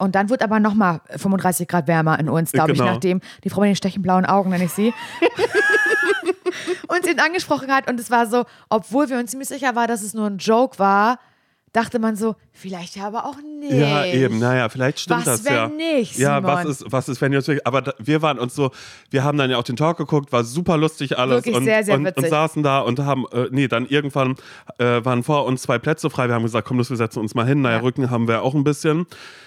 Und dann wurde aber nochmal 35 Grad wärmer in uns, glaube Genau. ich, nachdem die Frau mit den stechenblauen Augen, nenne ich sie, uns ihn angesprochen hat. Und es war so, obwohl wir uns ziemlich sicher waren, dass es nur ein Joke war, dachte man so, vielleicht ja aber auch nicht. Ja, eben, naja, vielleicht stimmt Was, das wenn ja. nicht, Ja, Simon? was ist, was ist, wenn jetzt wirklich, aber da, wir waren uns so, wir haben dann ja auch den Talk geguckt, war super lustig alles Wirklich und, sehr, sehr und, und witzig. saßen da und haben, äh, nee, dann irgendwann äh, waren vor uns zwei Plätze frei. Wir haben gesagt, komm, los, wir setzen uns mal hin. Naja, Ja. Rücken haben wir auch ein bisschen.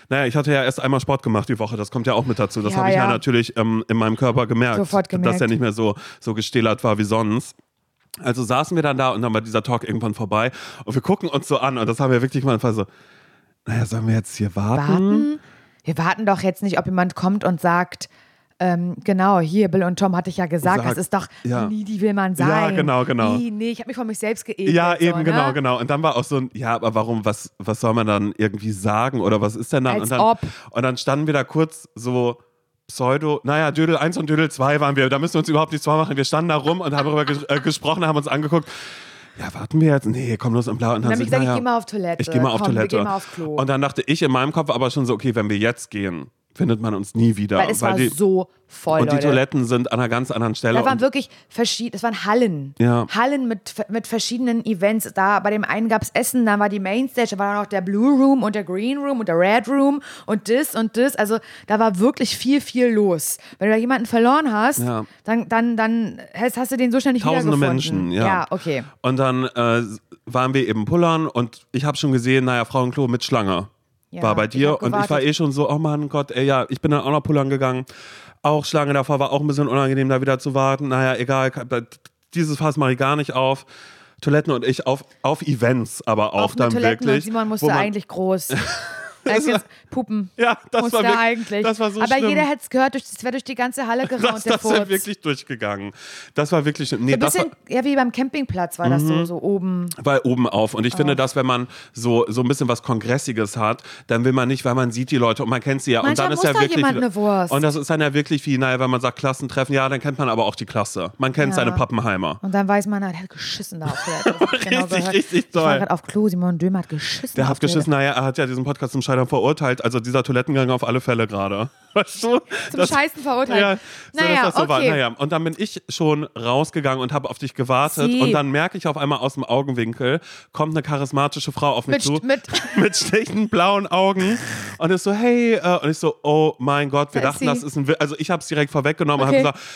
Naja, ich hatte ja erst einmal Sport gemacht die Woche, das kommt ja auch mit dazu. Das Ja, habe ich ja, ja. natürlich ähm, in meinem Körper gemerkt, gemerkt. dass er nicht mehr so, so gestählert war wie sonst. Also saßen wir dann da und dann war dieser Talk irgendwann vorbei und wir gucken uns so an und das haben wir wirklich mal so, naja, sollen wir jetzt hier warten? warten? Wir warten doch jetzt nicht, ob jemand kommt und sagt, ähm, genau, hier, Bill und Tom hatte ich ja gesagt, Sag- das ist doch, ja. nie die will man sein. Ja, genau, genau. Nie, nee, ich habe mich von mich selbst geekelt. Ja, eben, so, genau, ne? genau. Und dann war auch so ein, ja, aber warum, was, was soll man dann irgendwie sagen oder was ist denn dann? Als und, dann ob. und dann standen wir da kurz so Pseudo, naja, Dödel 1 und Dödel 2 waren wir, da müssen wir uns überhaupt nichts vormachen. Wir standen da rum und haben darüber ges äh, gesprochen, haben uns angeguckt. Ja, warten wir jetzt? Nee, komm los und bla. Und Dann habe so, ich gesagt, naja, ich gehe mal auf Toilette. Ich gehe mal auf Komm, Toilette. Mal Klo. Und dann dachte ich in meinem Kopf aber schon so, okay, wenn wir jetzt gehen, findet man uns nie wieder. Weil es war die, so voll, und die Leute. Toiletten sind an einer ganz anderen Stelle. Da waren wirklich verschiedene, es waren Hallen. Ja. Hallen mit, mit verschiedenen Events. Da bei dem einen gab es Essen, dann war die Mainstage, da war noch der Blue Room und der Green Room und der Red Room und das und das. Also da war wirklich viel, viel los. Wenn du da jemanden verloren hast, Ja. dann, dann, dann hast, hast du den so schnell nicht Tausende. Menschen, ja. Ja, okay. Und dann äh, waren wir eben pullern und ich habe schon gesehen, naja, Frauenklo mit Schlange Ja, war bei dir und ich war eh schon so, oh mein Gott, ey, ja, ich bin dann auch noch pullern gegangen. Auch Schlange davor war auch ein bisschen unangenehm, da wieder zu warten. Naja, egal, dieses Fass mache ich gar nicht auf. Toiletten und ich auf, auf Events, aber auch Auf dann Toiletten wirklich. und Simon musste man- eigentlich groß. Eigentlich pupen. Ja, das war wirklich, eigentlich. das war so Aber schlimm. jeder hätte es gehört, durch, es wäre durch die ganze Halle geraunt, das, der das wäre wirklich durchgegangen. Das war wirklich, nee, so ein das war, bisschen, ja, wie beim Campingplatz war das Mhm. so, so oben. weil oben auf. Und ich Oh. finde, dass wenn man so, so ein bisschen was Kongressiges hat, dann will man nicht, weil man sieht die Leute und man kennt sie ja. und Manchmal dann ist muss ja da wirklich. jemand eine Wurst. Und das ist dann ja wirklich wie, naja, wenn man sagt Klassentreffen, ja, dann kennt man aber auch die Klasse. Man kennt Ja. seine Pappenheimer. Und dann weiß man, der hat geschissen da auf der ich genau Richtig, richtig Ich war toll. gerade auf Klo, Simon Dömer hat geschissen. Der hat geschissen, naja, er hat ja diesen Podcast zum Scheitern verurteilt. Also dieser Toilettengang auf alle Fälle gerade. Weißt du? Zum Das- Scheißen verurteilt. Ja, naja, so war. okay. Naja, und dann bin ich schon rausgegangen und habe auf dich gewartet. Sie. Und dann merke ich auf einmal aus dem Augenwinkel, kommt eine charismatische Frau auf mich Mit, zu. mit, mit stechenden blauen Augen und ist so, hey, äh, und ich so, oh mein Gott, wir Da dachten, das ist ein, also ich habe es direkt vorweggenommen und Okay. habe gesagt,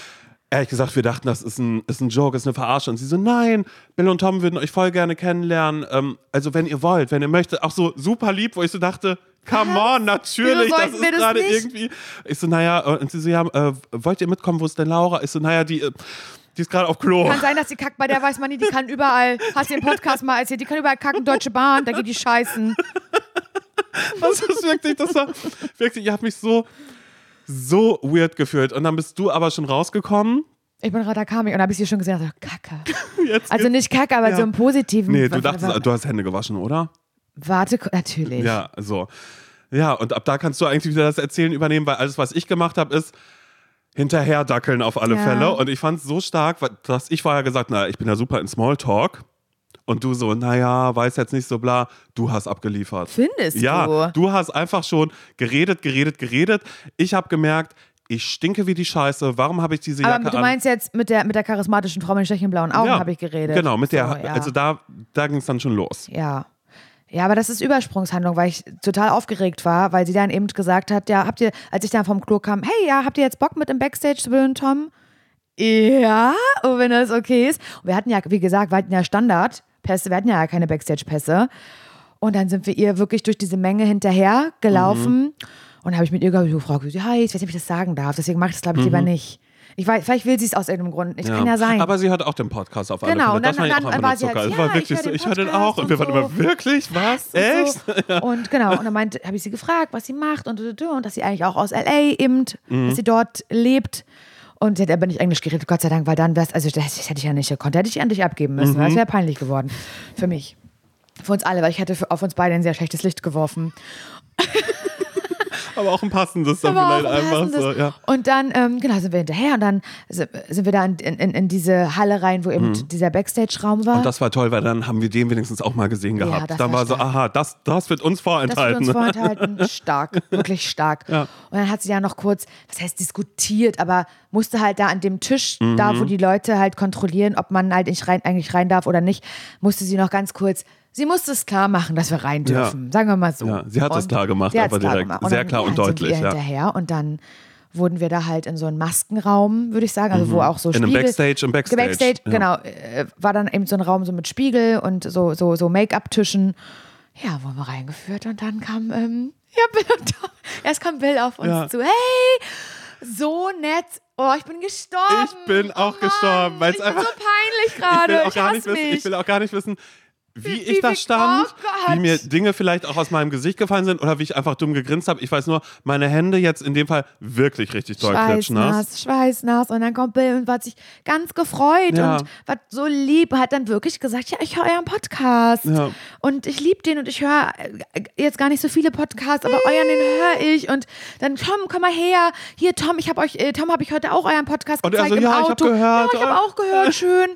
ehrlich gesagt, wir dachten, das ist ein, ist ein Joke, ist eine Verarsche. Und sie so, nein, Bill und Tom würden euch voll gerne kennenlernen. Ähm, also wenn ihr wollt, wenn ihr möchtet, auch so super lieb, wo ich so dachte, come on, natürlich, das ist gerade irgendwie. Ich so, naja, äh, und sie so, ja, äh, wollt ihr mitkommen, wo ist denn Laura? Ich so, naja, die, äh, die ist gerade auf Klo. kann sein, dass die kackt, bei der weiß man nie, die kann überall, hast du den Podcast mal erzählt, die kann überall kacken, Deutsche Bahn, da geht die scheißen. Das ist wirklich, das war wirklich, ich habe mich so, so weird gefühlt. Und dann bist du aber schon rausgekommen. Ich bin gerade da kam ich und da habe ich sie schon gesehen, also Kacke. Jetzt Also nicht Kacke, aber Ja. so im Positiven. Nee, du dachtest, du hast Hände gewaschen, oder? Warte, natürlich. Ja, so. Ja, und ab da kannst du eigentlich wieder das Erzählen übernehmen, weil alles, was ich gemacht habe, ist hinterher dackeln auf alle Ja. Fälle. Und ich fand es so stark, dass ich vorher gesagt, na, ich bin ja super in Smalltalk. Und du so, naja, weiß jetzt nicht so bla, du hast abgeliefert. Findest Ja, du? du hast einfach schon geredet, geredet, geredet. Ich habe gemerkt, ich stinke wie die Scheiße. Warum habe ich diese Jacke Aber du an? meinst jetzt mit der, mit der charismatischen Frau mit den stechenden blauen Augen Ja, habe ich geredet. Genau, mit der, So, ja. also da, da ging es dann schon los. Ja. Ja, aber das ist Übersprungshandlung, weil ich total aufgeregt war, weil sie dann eben gesagt hat, ja, habt ihr, als ich dann vom Klo kam, hey, ja, habt ihr jetzt Bock mit im Backstage zu bilden, Tom? Ja, wenn das okay ist. Und wir hatten ja, wie gesagt, wir hatten ja Standardpässe, wir hatten ja keine Backstage-Pässe. Und dann sind wir ihr wirklich durch diese Menge hinterher gelaufen. Und habe ich mit ihr gefragt, wie sie heißt, ich weiß nicht, ob ich das sagen darf. Deswegen mache ich das, glaube ich, lieber nicht. Ich weiß, vielleicht will sie es aus irgendeinem Grund. Ich kann ja sein. Aber sie hört auch den Podcast auf alle Genau, Fälle. und dann- war ja dann sie halt, ja, war ich wirklich höre so, den ich höre den Podcast auch. Und wir und waren immer, so. wirklich? Was? und Echt? So. Und genau, und dann meinte, habe ich sie gefragt, was sie macht und, und, und dass sie eigentlich auch aus LA eben, Mhm. dass sie dort lebt. Und hat aber nicht Englisch geredet, Gott sei Dank, weil dann wär's, also das, hätte ich ja nicht gekonnt, hätte ich an dich abgeben müssen. Mhm. Das wäre peinlich geworden. Für mich. Für uns alle, weil ich hätte auf uns beide ein sehr schlechtes Licht geworfen. Aber auch ein passendes dann Aber vielleicht ein einfach so. Ja. Und dann, ähm, genau, sind wir hinterher und dann sind wir da in, in, in diese Halle rein, wo eben dieser Backstage-Raum war. Mhm. Und das war toll, weil dann haben wir den wenigstens auch mal gesehen gehabt. das dann war war so, aha, das, das wird uns Das wird vorenthalten. uns vorenthalten. Stark, wirklich stark. Ja. Und dann hat sie ja noch kurz, das heißt diskutiert, aber musste halt da an dem Tisch, da Mhm. wo die Leute halt kontrollieren, ob man halt nicht rein, eigentlich rein darf oder nicht, musste sie noch ganz kurz, sie musste es klar machen, dass wir rein Ja. dürfen. Sagen wir mal so. Ja, sie hat es klar gemacht, sie aber direkt. gemacht. Sehr klar und ja, deutlich, Sind wir ja. hinterher und dann wurden wir da halt in so einen Maskenraum, würde ich sagen, also wo auch so Mhm. In einem Spiegel, Backstage, im Backstage, Backstage, ja. genau, äh, war dann eben so ein Raum so mit Spiegel und so, so, so Make-up-Tischen. Ja, wurden wir reingeführt und dann kam, ähm, ja, Bill und Tom. Erst kam Bill auf uns Ja. zu. Hey, so nett. Oh, ich bin gestorben. Ich bin auch oh gestorben, Ich bin einfach- so peinlich ich, gerade. will Ich, auch gar nicht wissen, mich. ich will auch gar nicht wissen, wie, ich da stand, oh wie mir Dinge vielleicht auch aus meinem Gesicht gefallen sind oder wie ich einfach dumm gegrinst habe. Ich weiß nur, meine Hände jetzt in dem Fall wirklich richtig doll klitschnass. Schweißnass, schweißnass. Und dann kommt Bill und hat sich ganz gefreut Ja. und war so lieb, hat dann wirklich gesagt, ja, ich höre euren Podcast. Ja. Und ich liebe den und ich höre äh, jetzt gar nicht so viele Podcasts, aber euren, den höre ich. Und dann, Tom, komm mal her. Hier, Tom, ich habe euch, äh, Tom, habe ich heute auch euren Podcast Und gezeigt so, im ja, ich hab Auto. gehört. Ja, ich habe auch gehört, schön.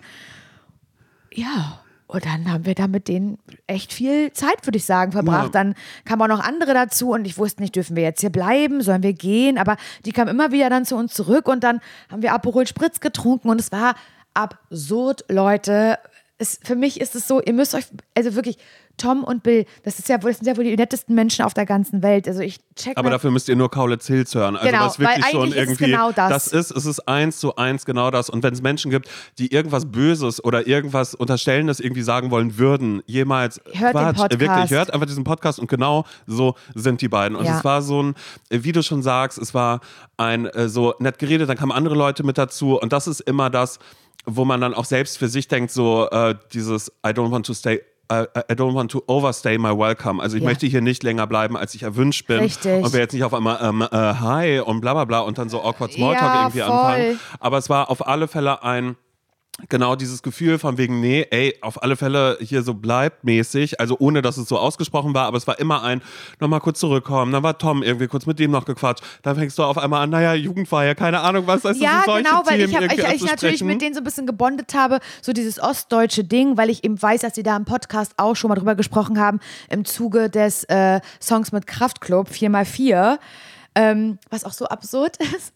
Ja. Und dann haben wir da mit denen echt viel Zeit, würde ich sagen, verbracht. Ja. Dann kamen auch noch andere dazu und ich wusste nicht, dürfen wir jetzt hier bleiben, sollen wir gehen? Aber die kamen immer wieder dann zu uns zurück und dann haben wir Aperol Spritz getrunken und es war absurd, Leute. Es, für mich ist es so, ihr müsst euch, also wirklich, Tom und Bill, das, ist ja, das sind ja wohl die nettesten Menschen auf der ganzen Welt. Also ich check Aber dafür müsst ihr nur Kaulitz Hills hören. Also Genau, was wirklich weil schon eigentlich ist irgendwie genau das. ist, es ist eins zu eins genau das. Und wenn es Menschen gibt, die irgendwas Böses oder irgendwas Unterstellendes irgendwie sagen wollen würden, jemals Hört den Quatsch, Podcast. wirklich hört einfach diesen Podcast und genau so sind die beiden. Und Ja. es war so ein, wie du schon sagst, es war ein äh, so nett geredet, dann kamen andere Leute mit dazu und das ist immer das, wo man dann auch selbst für sich denkt, so äh, dieses I don't want to stay I don't want to overstay my welcome. Also ich Ja. möchte hier nicht länger bleiben, als ich erwünscht bin. Richtig. Und wir jetzt nicht auf einmal ähm, äh, hi und bla bla bla und dann so awkward Smalltalk Ja, irgendwie voll. anfangen. Aber es war auf alle Fälle ein genau dieses Gefühl von wegen, nee, ey, auf alle Fälle hier so bleibt mäßig, also ohne, dass es so ausgesprochen war, aber es war immer ein, nochmal kurz zurückkommen, dann war Tom irgendwie kurz mit dem noch gequatscht, dann fängst du auf einmal an, naja, Jugendfeier, keine Ahnung, was, weißt Ja, so solche genau, weil Themen ich, hab, ich, ich natürlich mit denen so ein bisschen gebondet habe, so dieses ostdeutsche Ding, weil ich eben weiß, dass sie da im Podcast auch schon mal drüber gesprochen haben, im Zuge des äh, Songs mit Kraftklub 4x4, ähm, was auch so absurd ist.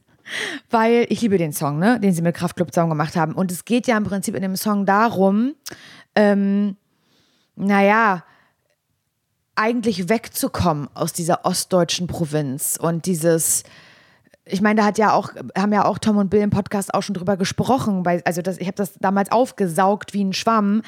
Weil ich liebe den Song, ne, den sie mit Kraftklub zusammen gemacht haben. Und es geht ja im Prinzip in dem Song darum, ähm, naja, eigentlich wegzukommen aus dieser ostdeutschen Provinz und dieses, ich meine, da hat ja auch, haben ja auch Tom und Bill im Podcast auch schon drüber gesprochen, weil, also das, ich habe das damals aufgesaugt wie ein Schwamm.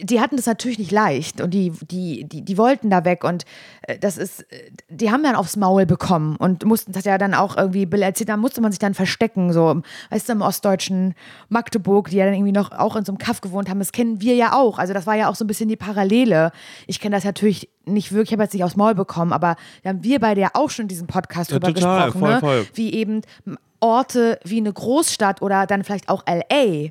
Die hatten das natürlich nicht leicht und die, die, die, die wollten da weg und äh, das ist, äh, die haben dann aufs Maul bekommen und mussten das ja dann auch irgendwie, Bill erzählt, da musste man sich dann verstecken, so, weißt du, im ostdeutschen Magdeburg, die ja dann irgendwie noch auch in so einem Kaff gewohnt haben, das kennen wir ja auch, also das war ja auch so ein bisschen die Parallele. Ich kenne das natürlich nicht wirklich, ich habe jetzt nicht aufs Maul bekommen, aber da haben wir beide ja auch schon in diesem Podcast Ja, drüber total, gesprochen, voll, ne? voll. wie eben Orte wie eine Großstadt oder dann vielleicht auch LA,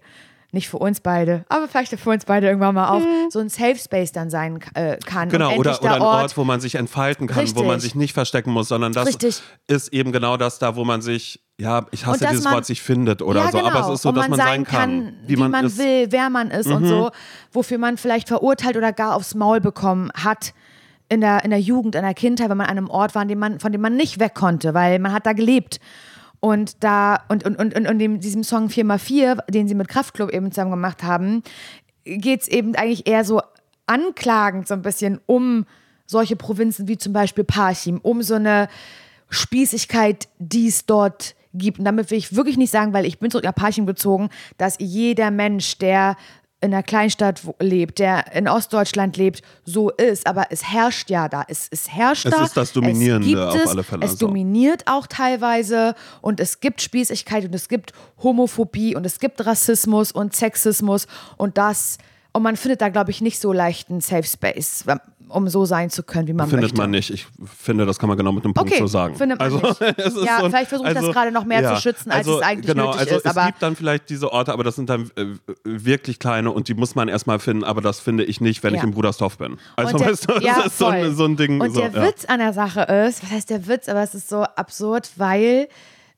nicht für uns beide, aber vielleicht für uns beide irgendwann mal auch, so ein Safe Space dann sein äh, kann. Genau, oder, oder der ein Ort, wo man sich entfalten kann, wo man Richtig. sich nicht verstecken muss, sondern das Richtig. ist eben genau das da, wo man sich, ja, ich hasse dieses man- Wort, sich findet oder ja, so, genau. aber es ist so, und dass man man sein sein kann, wie, man, ist. Mhm. will, wer man ist und so, wofür man vielleicht verurteilt oder gar aufs Maul bekommen hat in der, in der Jugend, in der Kindheit, wenn man an einem Ort war, dem man, von dem man nicht weg konnte, weil man hat da gelebt. Und da, und, und, und, und, und in diesem Song 4x4, den sie mit Kraftklub eben zusammen gemacht haben, geht es eben eigentlich eher so anklagend so ein bisschen um solche Provinzen wie zum Beispiel Parchim, um so eine Spießigkeit, die es dort gibt. Und damit will ich wirklich nicht sagen, weil ich bin zurück nach Parchim gezogen, dass jeder Mensch, der in einer Kleinstadt lebt, der in Ostdeutschland lebt, so ist. Aber es herrscht ja da. Es, es herrscht Es da. ist das Dominierende es auf es, alle Fälle, Es so. dominiert auch teilweise und es gibt Spießigkeit und es gibt Homophobie und es gibt Rassismus und Sexismus und das und man findet da glaube ich nicht so leicht einen Safe Space, um so sein zu können, wie man Findet möchte. man nicht. Ich finde, das kann man genau mit einem Punkt Okay, so sagen. findet man also, nicht. es ist Ja, so vielleicht versuche ich das gerade noch mehr zu schützen, als es eigentlich genau, nötig also ist, Es gibt dann vielleicht diese Orte, aber das sind dann äh, wirklich kleine und die muss man erstmal finden, aber das finde ich nicht, wenn Ja. ich in Brudersdorf bin. Also der- weißt du, das ja, ist so ein, so ein Ding. Und so, der ja. Witz an der Sache ist, was heißt der Witz, aber es ist so absurd, weil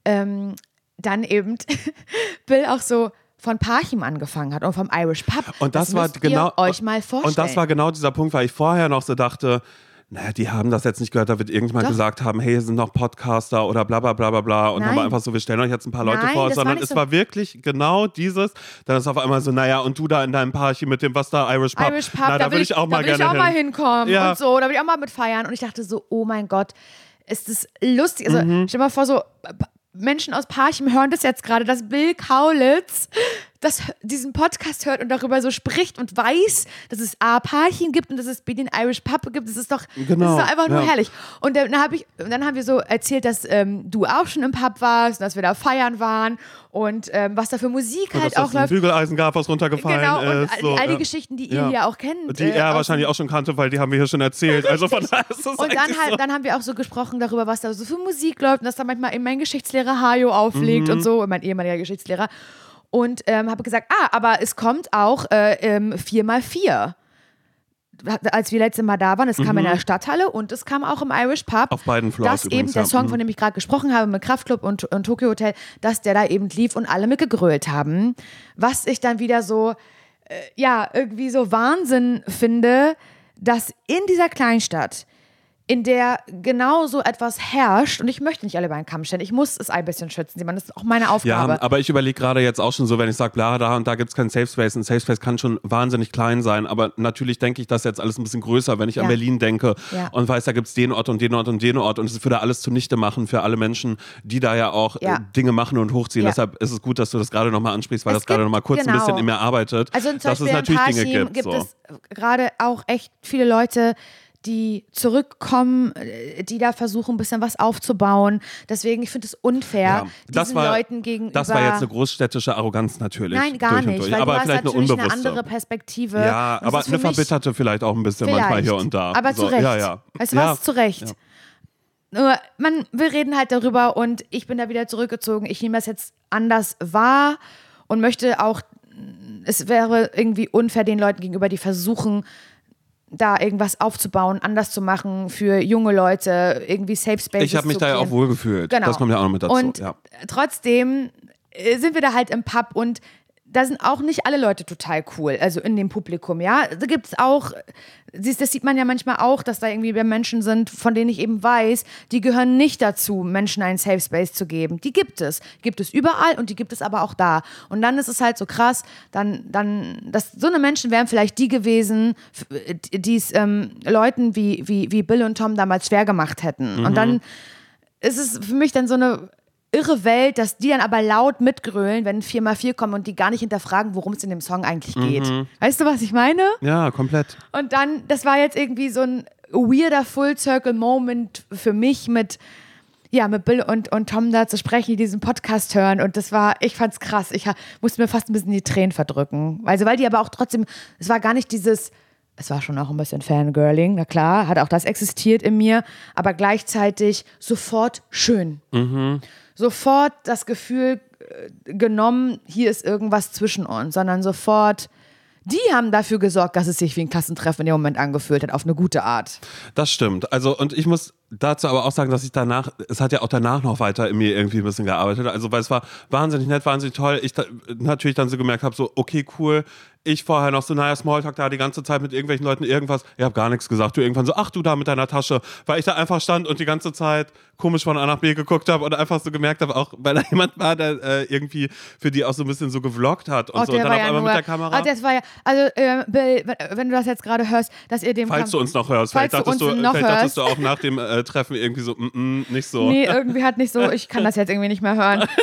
ähm, dann eben Bill auch so von Parchim angefangen hat und vom Irish Pub. Und das, war müsst genau. Euch mal vorstellen. Und das war genau dieser Punkt, weil ich vorher noch so dachte, naja, die haben das jetzt nicht gehört, da wird irgendjemand Doch. gesagt haben, hey, hier sind noch Podcaster oder bla bla bla bla bla. Und dann Nein. war einfach so, wir stellen euch jetzt ein paar Leute Nein, vor, das war sondern nicht es so. war wirklich genau dieses. Dann ist auf einmal so, naja, und du da in deinem Parchim mit dem, was da, Irish Pub. Irish Pub, Na, da, will ich auch mal da will gerne ich auch mal hin. hinkommen Ja. und so, da will ich auch mal mit feiern. Und ich dachte so, oh mein Gott, ist das lustig. Also Mhm. stell dir mal vor, so Menschen aus Parchim hören das jetzt gerade, dass Bill Kaulitz das, diesen Podcast hört und darüber so spricht und weiß, dass es A, Parchim gibt und dass es B, den Irish Pub gibt. Das ist doch, Genau, das ist doch einfach nur ja. herrlich. Und dann, hab ich, und dann haben wir so erzählt, dass ähm, du auch schon im Pub warst und dass wir da feiern waren und ähm, was da für Musik Und halt auch läuft. Bügeleisen gab, was runtergefallen Genau, und ist. all, so, all die ja. Geschichten, die ihr Ja. ja auch kennt. Die äh, er wahrscheinlich auch schon kannte, weil die haben wir hier schon erzählt. Also von daher ist das Und dann, halt, so. dann haben wir auch so gesprochen darüber, was da so für Musik läuft und dass da manchmal eben mein Geschichtslehrer Hajo auflegt Mhm. und so, mein ehemaliger Geschichtslehrer. Und ähm, habe gesagt, ah, aber es kommt auch äh, ähm, 4x4. Als wir letztes Mal da waren, es kam in der Stadthalle und es kam auch im Irish Pub. Mhm. Auf beiden Floors Dass übrigens, eben der ja. Song, Mhm. von dem ich gerade gesprochen habe, mit Kraftclub und, und Tokyo Hotel, dass der da eben lief und alle mitgegrölt haben. Was ich dann wieder so äh, ja, irgendwie so Wahnsinn finde, dass in dieser Kleinstadt in der genau so etwas herrscht und ich möchte nicht alle über einen Kamm stellen. Ich muss es ein bisschen schützen. Das ist auch meine Aufgabe. Ja, aber ich überlege gerade jetzt auch schon so, wenn ich sage, bla, da und da gibt es keinen Safe Space. Ein Safe Space kann schon wahnsinnig klein sein, aber natürlich denke ich das jetzt alles ein bisschen größer, wenn ich Ja. an Berlin denke Ja. und weiß, da gibt es den Ort und den Ort und den Ort und es würde alles zunichte machen für alle Menschen, die da ja auch Ja. äh, Dinge machen und hochziehen. Ja. Deshalb ist es gut, dass du das gerade nochmal ansprichst, weil Es das gerade gibt- nochmal kurz genau. ein bisschen in mir arbeitet, Also zum dass es Beispiel natürlich in Dinge Parchim gibt. so. es gerade auch echt viele Leute, die zurückkommen, äh, die da versuchen, ein bisschen was aufzubauen. Deswegen, ich finde es unfair, Ja, das diesen war- Leuten gegenüber. Das war jetzt eine großstädtische Arroganz natürlich. Nein, gar nicht, durch. weil aber du hast vielleicht eine natürlich eine unbewusste. andere Perspektive. Ja, aber eine verbitterte vielleicht auch ein bisschen manchmal hier und da. Aber so, zu Recht. Ja, ja. Weißt du ja. was? Zu Recht. Nur, man, wir reden halt darüber und ich bin da wieder zurückgezogen. Ich nehme das jetzt anders wahr und möchte auch, es wäre irgendwie unfair den Leuten gegenüber, die versuchen, da irgendwas aufzubauen, anders zu machen für junge Leute, irgendwie Safe Spaces Ich habe mich da ja auch wohlgefühlt. Genau. Das kommt ja auch noch mit dazu. Und ja. trotzdem äh, sind wir da halt im Pub und da sind auch nicht alle Leute total cool, also in dem Publikum, ja. Da gibt es auch, das sieht man ja manchmal auch, dass da irgendwie Menschen sind, von denen ich eben weiß, die gehören nicht dazu, Menschen einen Safe Space zu geben. Die gibt es. Gibt es überall und die gibt es aber auch da. Und dann ist es halt so krass, dann, dann, dass so eine Menschen wären vielleicht die gewesen, f- die es ähm, Leuten wie, wie, wie Bill und Tom damals schwer gemacht hätten. Und dann ist es für mich dann so eine irre Welt, dass die dann aber laut mitgrölen, wenn 4x4 kommen und die gar nicht hinterfragen, worum es in dem Song eigentlich geht. Weißt du, was ich meine? ja, komplett. Und dann, das war jetzt irgendwie so ein weirder Full-Circle-Moment für mich mit, ja, mit Bill und, und Tom da zu sprechen, die diesen Podcast hören. Und das war, ich fand's krass. Ich musste mir fast ein bisschen die Tränen verdrücken. Also, weil die aber auch trotzdem, es war gar nicht dieses, es war schon auch ein bisschen Fangirling, na klar, hat auch das existiert in mir, aber gleichzeitig sofort schön. Sofort das Gefühl äh, genommen, hier ist irgendwas zwischen uns, sondern sofort, die haben dafür gesorgt, dass es sich wie ein Klassentreffen in dem Moment angefühlt hat, auf eine gute Art. Das stimmt. Also, und ich muss dazu aber auch sagen, dass ich danach, es hat ja auch danach noch weiter in mir irgendwie ein bisschen gearbeitet. Also, weil es war wahnsinnig nett, wahnsinnig toll. Ich da, natürlich dann so gemerkt habe, so, okay, cool. Ich vorher noch so, naja, Smalltalk da die ganze Zeit mit irgendwelchen Leuten irgendwas. Ich habe gar nichts gesagt. Du irgendwann so, ach du da mit deiner Tasche. Weil ich da einfach stand und die ganze Zeit komisch von A nach B geguckt habe und einfach so gemerkt habe, auch weil da jemand war, der äh, irgendwie für die auch so ein bisschen so gevloggt hat und so. Und dann auf einmal mit der Kamera. Oh, das war ja, also äh, Bill, wenn- du das jetzt gerade hörst, dass ihr dem Falls Kam- du uns noch hörst, Falls vielleicht, du dachtest uns du, noch vielleicht dachtest du auch nach dem äh, Treffen irgendwie so, mm, mm, nicht so. Nee, irgendwie hat nicht so, ich kann das jetzt irgendwie nicht mehr hören.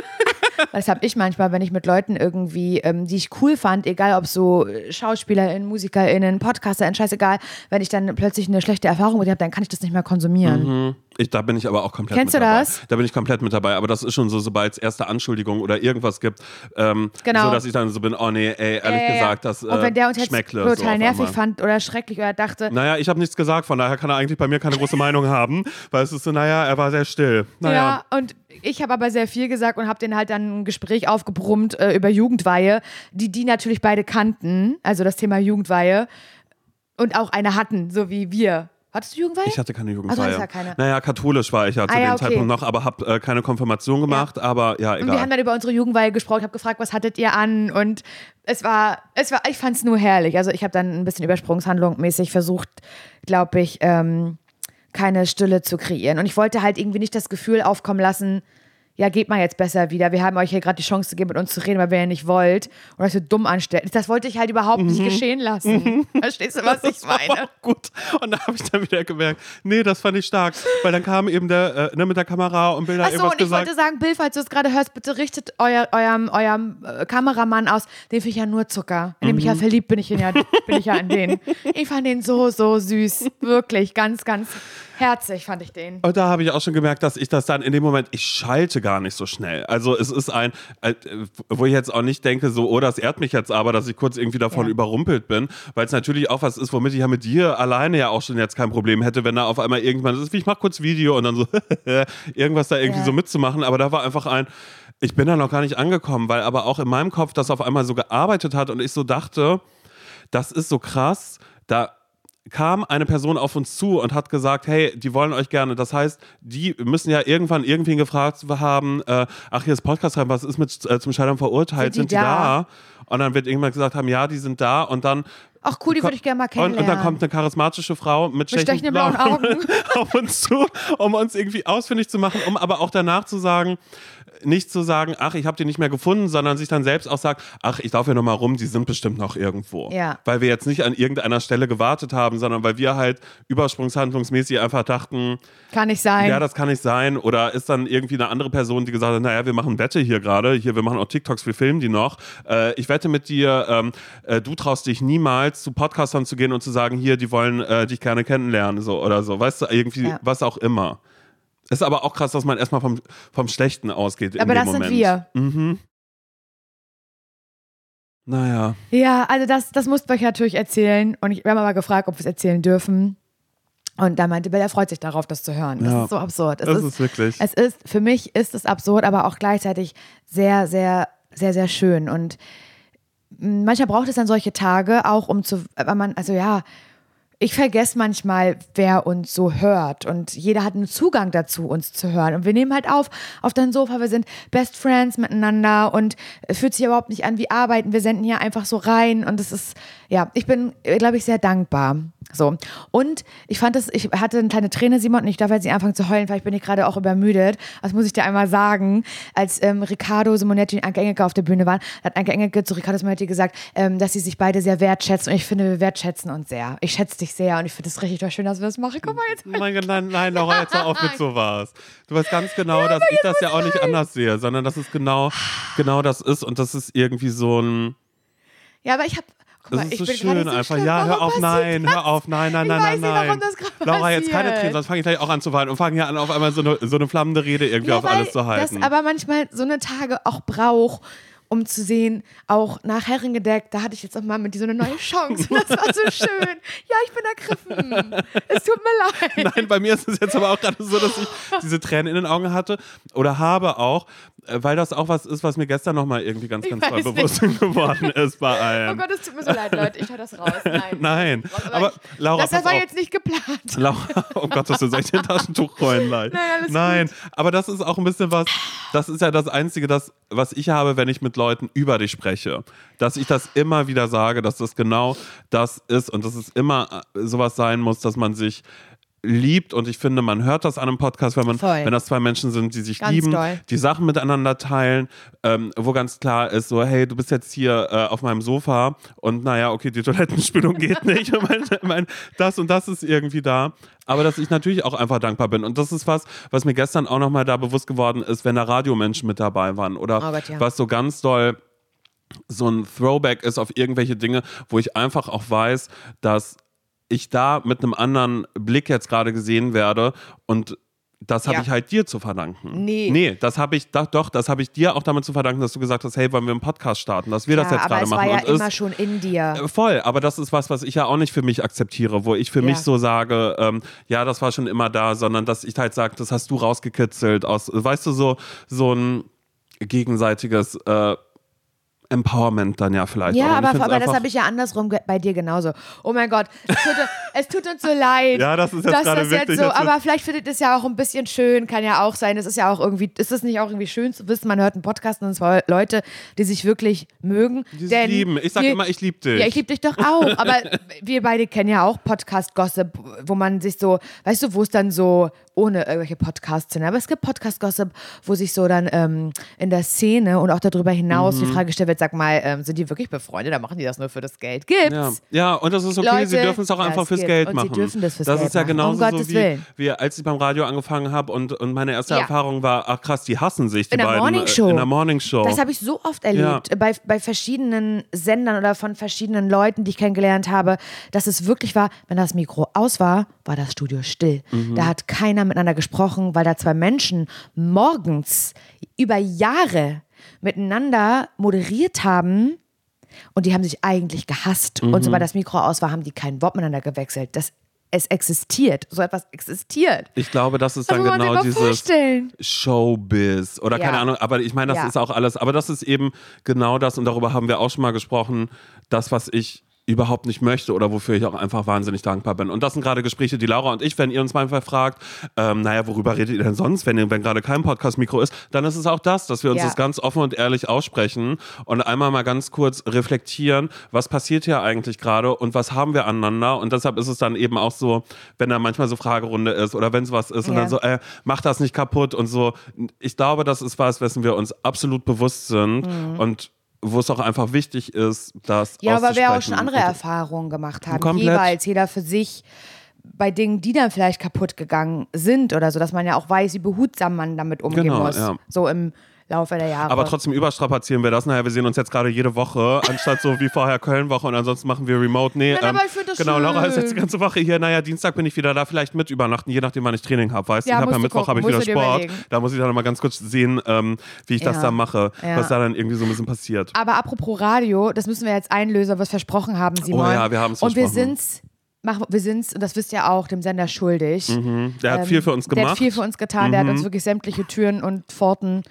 Das habe ich manchmal, wenn ich mit Leuten irgendwie, ähm, die ich cool fand, egal ob so äh, SchauspielerInnen, MusikerInnen, PodcasterInnen, scheißegal, wenn ich dann plötzlich eine schlechte Erfahrung mit habe, dann kann ich das nicht mehr konsumieren. Ich, da bin ich aber auch komplett Kennst mit du dabei. das? Da bin ich komplett mit dabei. Aber das ist schon so, sobald es erste Anschuldigungen oder irgendwas gibt, ähm, Genau. so dass ich dann so bin, oh nee, ey, ehrlich ja. gesagt, das äh, Und wenn der uns jetzt schmeckle total so nervig einmal. fand oder schrecklich oder dachte, Naja, ich habe nichts gesagt, von daher kann er eigentlich bei mir keine große Meinung haben, weil es ist so, naja, er war sehr still. Naja. Ja, und ich habe aber sehr viel gesagt und habe denen halt dann ein Gespräch aufgebrummt äh, über Jugendweihe, die die natürlich beide kannten, also das Thema Jugendweihe und auch eine hatten, so wie wir. Hattest du Jugendweihe? Ich hatte keine Also Jugendfeier. hattest ja keine. Naja, katholisch war ich ja zu Ah, ja, dem okay. Zeitpunkt noch, aber habe äh, keine Konfirmation gemacht, aber ja, Und wir haben egal. dann über unsere Jugendweihe gesprochen. Habe gefragt, was hattet ihr an? Und es war, es war, ich fand es nur herrlich. Also ich habe dann ein bisschen Übersprungshandlung mäßig versucht, glaube ich, ähm, keine Stille zu kreieren. Und ich wollte halt irgendwie nicht das Gefühl aufkommen lassen, ja, geht mal jetzt besser wieder. Wir haben euch hier gerade die Chance gegeben, mit uns zu reden, weil wir ja nicht wollt. Und euch so dumm anstellt. Das wollte ich halt überhaupt nicht geschehen lassen. Verstehst du, was ich meine? Gut. Und da habe ich dann wieder gemerkt, nee, das fand ich stark. Weil dann kam eben der, äh, ne, mit der Kamera und Bilder Achso, irgendwas und ich gesagt. wollte sagen, Bill, falls du es gerade hörst, bitte richtet euer, eurem, eurem äh, Kameramann aus. Den finde ich ja nur Zucker. In dem ich ja Mhm. verliebt bin ich, ja, bin ich ja in den. Ich fand den so, so süß. Wirklich, ganz, ganz herzig fand ich den. Und da habe ich auch schon gemerkt, dass ich das dann in dem Moment, ich schalte gar nicht so schnell. Also es ist ein, äh, wo ich jetzt auch nicht denke, so, oh, das ehrt mich jetzt aber, dass ich kurz irgendwie davon Ja. überrumpelt bin, weil es natürlich auch was ist, womit ich ja mit dir alleine ja auch schon jetzt kein Problem hätte, wenn da auf einmal irgendwann, ist wie ich mach kurz Video und dann so irgendwas da irgendwie Ja. so mitzumachen, aber da war einfach ein, ich bin da noch gar nicht angekommen, weil aber auch in meinem Kopf das auf einmal so gearbeitet hat und ich so dachte, das ist so krass, da kam eine Person auf uns zu und hat gesagt, hey, die wollen euch gerne. Das heißt, die müssen ja irgendwann irgendwen gefragt haben, äh, ach, hier ist Podcast rein, was ist mit äh, zum Scheitern verurteilt? Sind Sind die die, da? da? Und dann wird irgendwann gesagt haben, ja, die sind da. Und dann Ach cool, die würde ich gerne mal und, kennenlernen. und dann kommt eine charismatische Frau mit, stechenden blauen Augen. auf uns zu, um uns irgendwie ausfindig zu machen, um aber auch danach zu sagen, nicht zu sagen, ach, ich habe die nicht mehr gefunden, sondern sich dann selbst auch sagt, ach, ich laufe hier nochmal rum, die sind bestimmt noch irgendwo. Ja. Weil wir jetzt nicht an irgendeiner Stelle gewartet haben, sondern weil wir halt übersprungshandlungsmäßig einfach dachten, Kann nicht sein. ja, das kann nicht sein. Oder ist dann irgendwie eine andere Person, die gesagt hat, naja, wir machen Wette hier gerade, hier, wir machen auch TikToks, wir filmen die noch. Äh, ich wette mit dir, ähm, äh, du traust dich niemals, zu Podcastern zu gehen und zu sagen, hier, die wollen äh, dich gerne kennenlernen, so oder so. Weißt du, irgendwie, Ja. was auch immer. Ist aber auch krass, dass man erstmal vom, vom Schlechten ausgeht. aber das Moment. sind wir. Mhm. Naja. Ja, also das, das musst du euch natürlich erzählen. Und ich wir haben aber gefragt, ob wir es erzählen dürfen. Und da meinte Bill, er freut sich darauf, das zu hören. Das Ja. ist so absurd. Es Das ist, ist wirklich. Es ist, für mich ist es absurd, aber auch gleichzeitig sehr, sehr, sehr, sehr schön. Und mm, manchmal braucht es dann solche Tage auch, um zu, weil man, also ja, ich vergesse manchmal, wer uns so hört. Und jeder hat einen Zugang dazu, uns zu hören. Und wir nehmen halt auf, auf dein Sofa. Wir sind Best Friends miteinander und fühlt sich überhaupt nicht an wie Arbeiten. Wir senden hier einfach so rein. Und es ist, ja, ich bin, glaube ich, sehr dankbar. So. Und ich fand das, ich hatte eine kleine Träne, Simon, und ich darf jetzt nicht anfangen zu heulen, weil ich bin hier gerade auch übermüdet. Das muss ich dir einmal sagen. Als ähm, Riccardo Simonetti und Anke Engelke auf der Bühne waren, hat Anke Engelke zu Riccardo Simonetti gesagt, ähm, dass sie sich beide sehr wertschätzen. Und ich finde, wir wertschätzen uns sehr. Ich schätze dich sehr und ich finde es richtig toll schön, dass wir das machen. Guck mal jetzt. Nein, nein, nein, Laura, jetzt hör auf mit sowas. Du weißt ganz genau, dass ich das ja auch nicht anders sehe, sondern dass es genau, genau das ist und das ist irgendwie so ein. Ja, aber ich habe. Das ist so schön so einfach. schlimm. Ja, hör auf, nein, das? hör auf, nein, nein, nein, nein, nicht, nein. Laura, jetzt keine. Tränen, sonst fange ich gleich auch an zu weinen und fange hier an, auf einmal so eine, so eine flammende Rede irgendwie Ja, auf alles zu halten. Das aber manchmal so eine Tage auch braucht, um zu sehen, auch nach Herrengedeck, da hatte ich jetzt auch mal mit dir so eine neue Chance. Und das war so schön. Ja, ich bin ergriffen. Es tut mir leid. Nein, bei mir ist es jetzt aber auch gerade so, dass ich diese Tränen in den Augen hatte oder habe auch, äh, weil das auch was ist, was mir gestern nochmal irgendwie ganz, ganz doll bewusst geworden ist bei Oh allem. Gott, es tut mir so leid, Leute. Ich höre das raus. Nein. Nein, aber ich, Laura, das war jetzt nicht geplant. Laura, oh Gott, das ist echt ein Taschentuch rollen leid. Nein, Nein, aber das ist auch ein bisschen was, das ist ja das Einzige, das, was ich habe, wenn ich mit Leuten über dich spreche. Dass ich das immer wieder sage, dass das genau das ist und dass es immer äh, sowas sein muss, dass man sich liebt und ich finde, man hört das an einem Podcast, wenn man, Voll. wenn das zwei Menschen sind, die sich Ganz lieben, doll. die Sachen miteinander teilen, ähm, wo ganz klar ist, so, hey, du bist jetzt hier äh, auf meinem Sofa und naja, okay, die Toilettenspülung geht nicht. Und mein, mein, das und das ist irgendwie da. Aber dass ich natürlich auch einfach dankbar bin. Und das ist was, was mir gestern auch nochmal da bewusst geworden ist, wenn da Radiomenschen mit dabei waren. Oder Oh Gott, ja. was so ganz doll so ein Throwback ist auf irgendwelche Dinge, wo ich einfach auch weiß, dass ich da mit einem anderen Blick jetzt gerade gesehen werde und das habe Ja. ich halt dir zu verdanken. Nee. Nee, das habe ich, doch, doch, das habe ich dir auch damit zu verdanken, dass du gesagt hast, hey, wollen wir einen Podcast starten, dass wir das ja, jetzt aber gerade es machen. war ja und immer ist, schon in dir. äh, Voll, aber das ist was, was ich ja auch nicht für mich akzeptiere, wo ich für Ja. mich so sage, ähm, ja, das war schon immer da, sondern dass ich halt sage, das hast du rausgekitzelt aus, weißt du, so, so ein gegenseitiges äh, Empowerment dann ja vielleicht. Ja, aber, aber das habe ich ja andersrum bei dir genauso. Oh mein Gott, es tut, es tut uns so leid. Ja, das ist jetzt dass gerade das wirklich jetzt so, aber vielleicht findet es ja auch ein bisschen schön, kann ja auch sein. Es ist ja auch irgendwie, ist es nicht auch irgendwie schön zu wissen, man hört einen Podcast und zwar Leute, die sich wirklich mögen. Die sich lieben. Ich sag wir- immer, ich lieb dich. Ja, ich liebe dich doch auch. Aber wir beide kennen ja auch Podcast-Gossip, wo man sich so, weißt du, wo es dann so ohne irgendwelche Podcasts sind. Aber es gibt Podcast-Gossip, wo sich so dann ähm, in der Szene und auch darüber hinaus Mhm. die Frage gestellt wird, sag mal, ähm, sind die wirklich befreundet oder machen die das nur für das Geld? Gibt's. Ja. ja, und das ist okay, Leute, sie dürfen es auch ja, einfach fürs gibt. Geld Und sie machen. dürfen das fürs das Geld ist ja machen. Um genauso Gottes so wie, Willen. wie als ich beim Radio angefangen habe und, und meine erste Ja. Erfahrung war, ach krass, die hassen sich, die In der beiden. Morning Show. äh, In der Morning Show. Das habe ich so oft erlebt, bei, bei verschiedenen Sendern oder von verschiedenen Leuten, die ich kennengelernt habe, dass es wirklich war, wenn das Mikro aus war, war das Studio still. Mhm. Da hat keiner miteinander gesprochen, weil da zwei Menschen morgens über Jahre miteinander moderiert haben und die haben sich eigentlich gehasst. Und Mhm. sobald das Mikro aus war, haben die kein Wort miteinander gewechselt. Das, es existiert. So etwas existiert. ich glaube, das ist dann genau dieses vorstellen. Showbiz oder keine Ja. Ahnung, aber ich meine, das Ja. ist auch alles, aber das ist eben genau das und darüber haben wir auch schon mal gesprochen, das, was ich überhaupt nicht möchte oder wofür ich auch einfach wahnsinnig dankbar bin. Und das sind gerade Gespräche, die Laura und ich, wenn ihr uns manchmal fragt, ähm, naja, worüber redet ihr denn sonst, wenn, wenn gerade kein Podcast-Mikro ist, dann ist es auch das, dass wir uns Ja. das ganz offen und ehrlich aussprechen und einmal mal ganz kurz reflektieren, was passiert hier eigentlich gerade und was haben wir aneinander. Und deshalb ist es dann eben auch so, wenn da manchmal so Fragerunde ist oder wenn sowas ist und Ja. dann so, äh, mach das nicht kaputt und so. Ich glaube, das ist was, wessen wir uns absolut bewusst sind und wo es auch einfach wichtig ist, dass. Ja, aber wir auch schon andere Erfahrungen gemacht haben. Komplett. Jeweils, jeder für sich bei Dingen, die dann vielleicht kaputt gegangen sind oder so, dass man ja auch weiß, wie behutsam man damit umgehen Genau, muss. ja. So im Laufe der Jahre. Aber trotzdem überstrapazieren wir das. Naja, wir sehen uns jetzt gerade jede Woche, anstatt so wie vorher Köln-Woche und ansonsten machen wir Remote. Nee, ähm, Nein, aber ich das genau, Laura ist schön. jetzt die ganze Woche hier. Naja, Dienstag bin ich wieder da, vielleicht mit übernachten, je nachdem, wann ich Training habe. Weißt du, Ja, ich habe ja Mittwoch habe ich wieder Sport. überlegen. Da muss ich dann mal ganz kurz sehen, ähm, wie ich das Ja. da mache, Ja. was da dann irgendwie so ein bisschen passiert. Aber apropos Radio, das müssen wir jetzt einlösen, was versprochen haben, Simon. Oh ja, wir haben's Und wir versprochen. sind's, mach, wir sind's, und das wisst ihr auch, dem Sender schuldig. Der hat Ähm, viel für uns Der hat gemacht. Mhm. viel für uns getan. Der hat uns wirklich sämtliche Türen und Pforten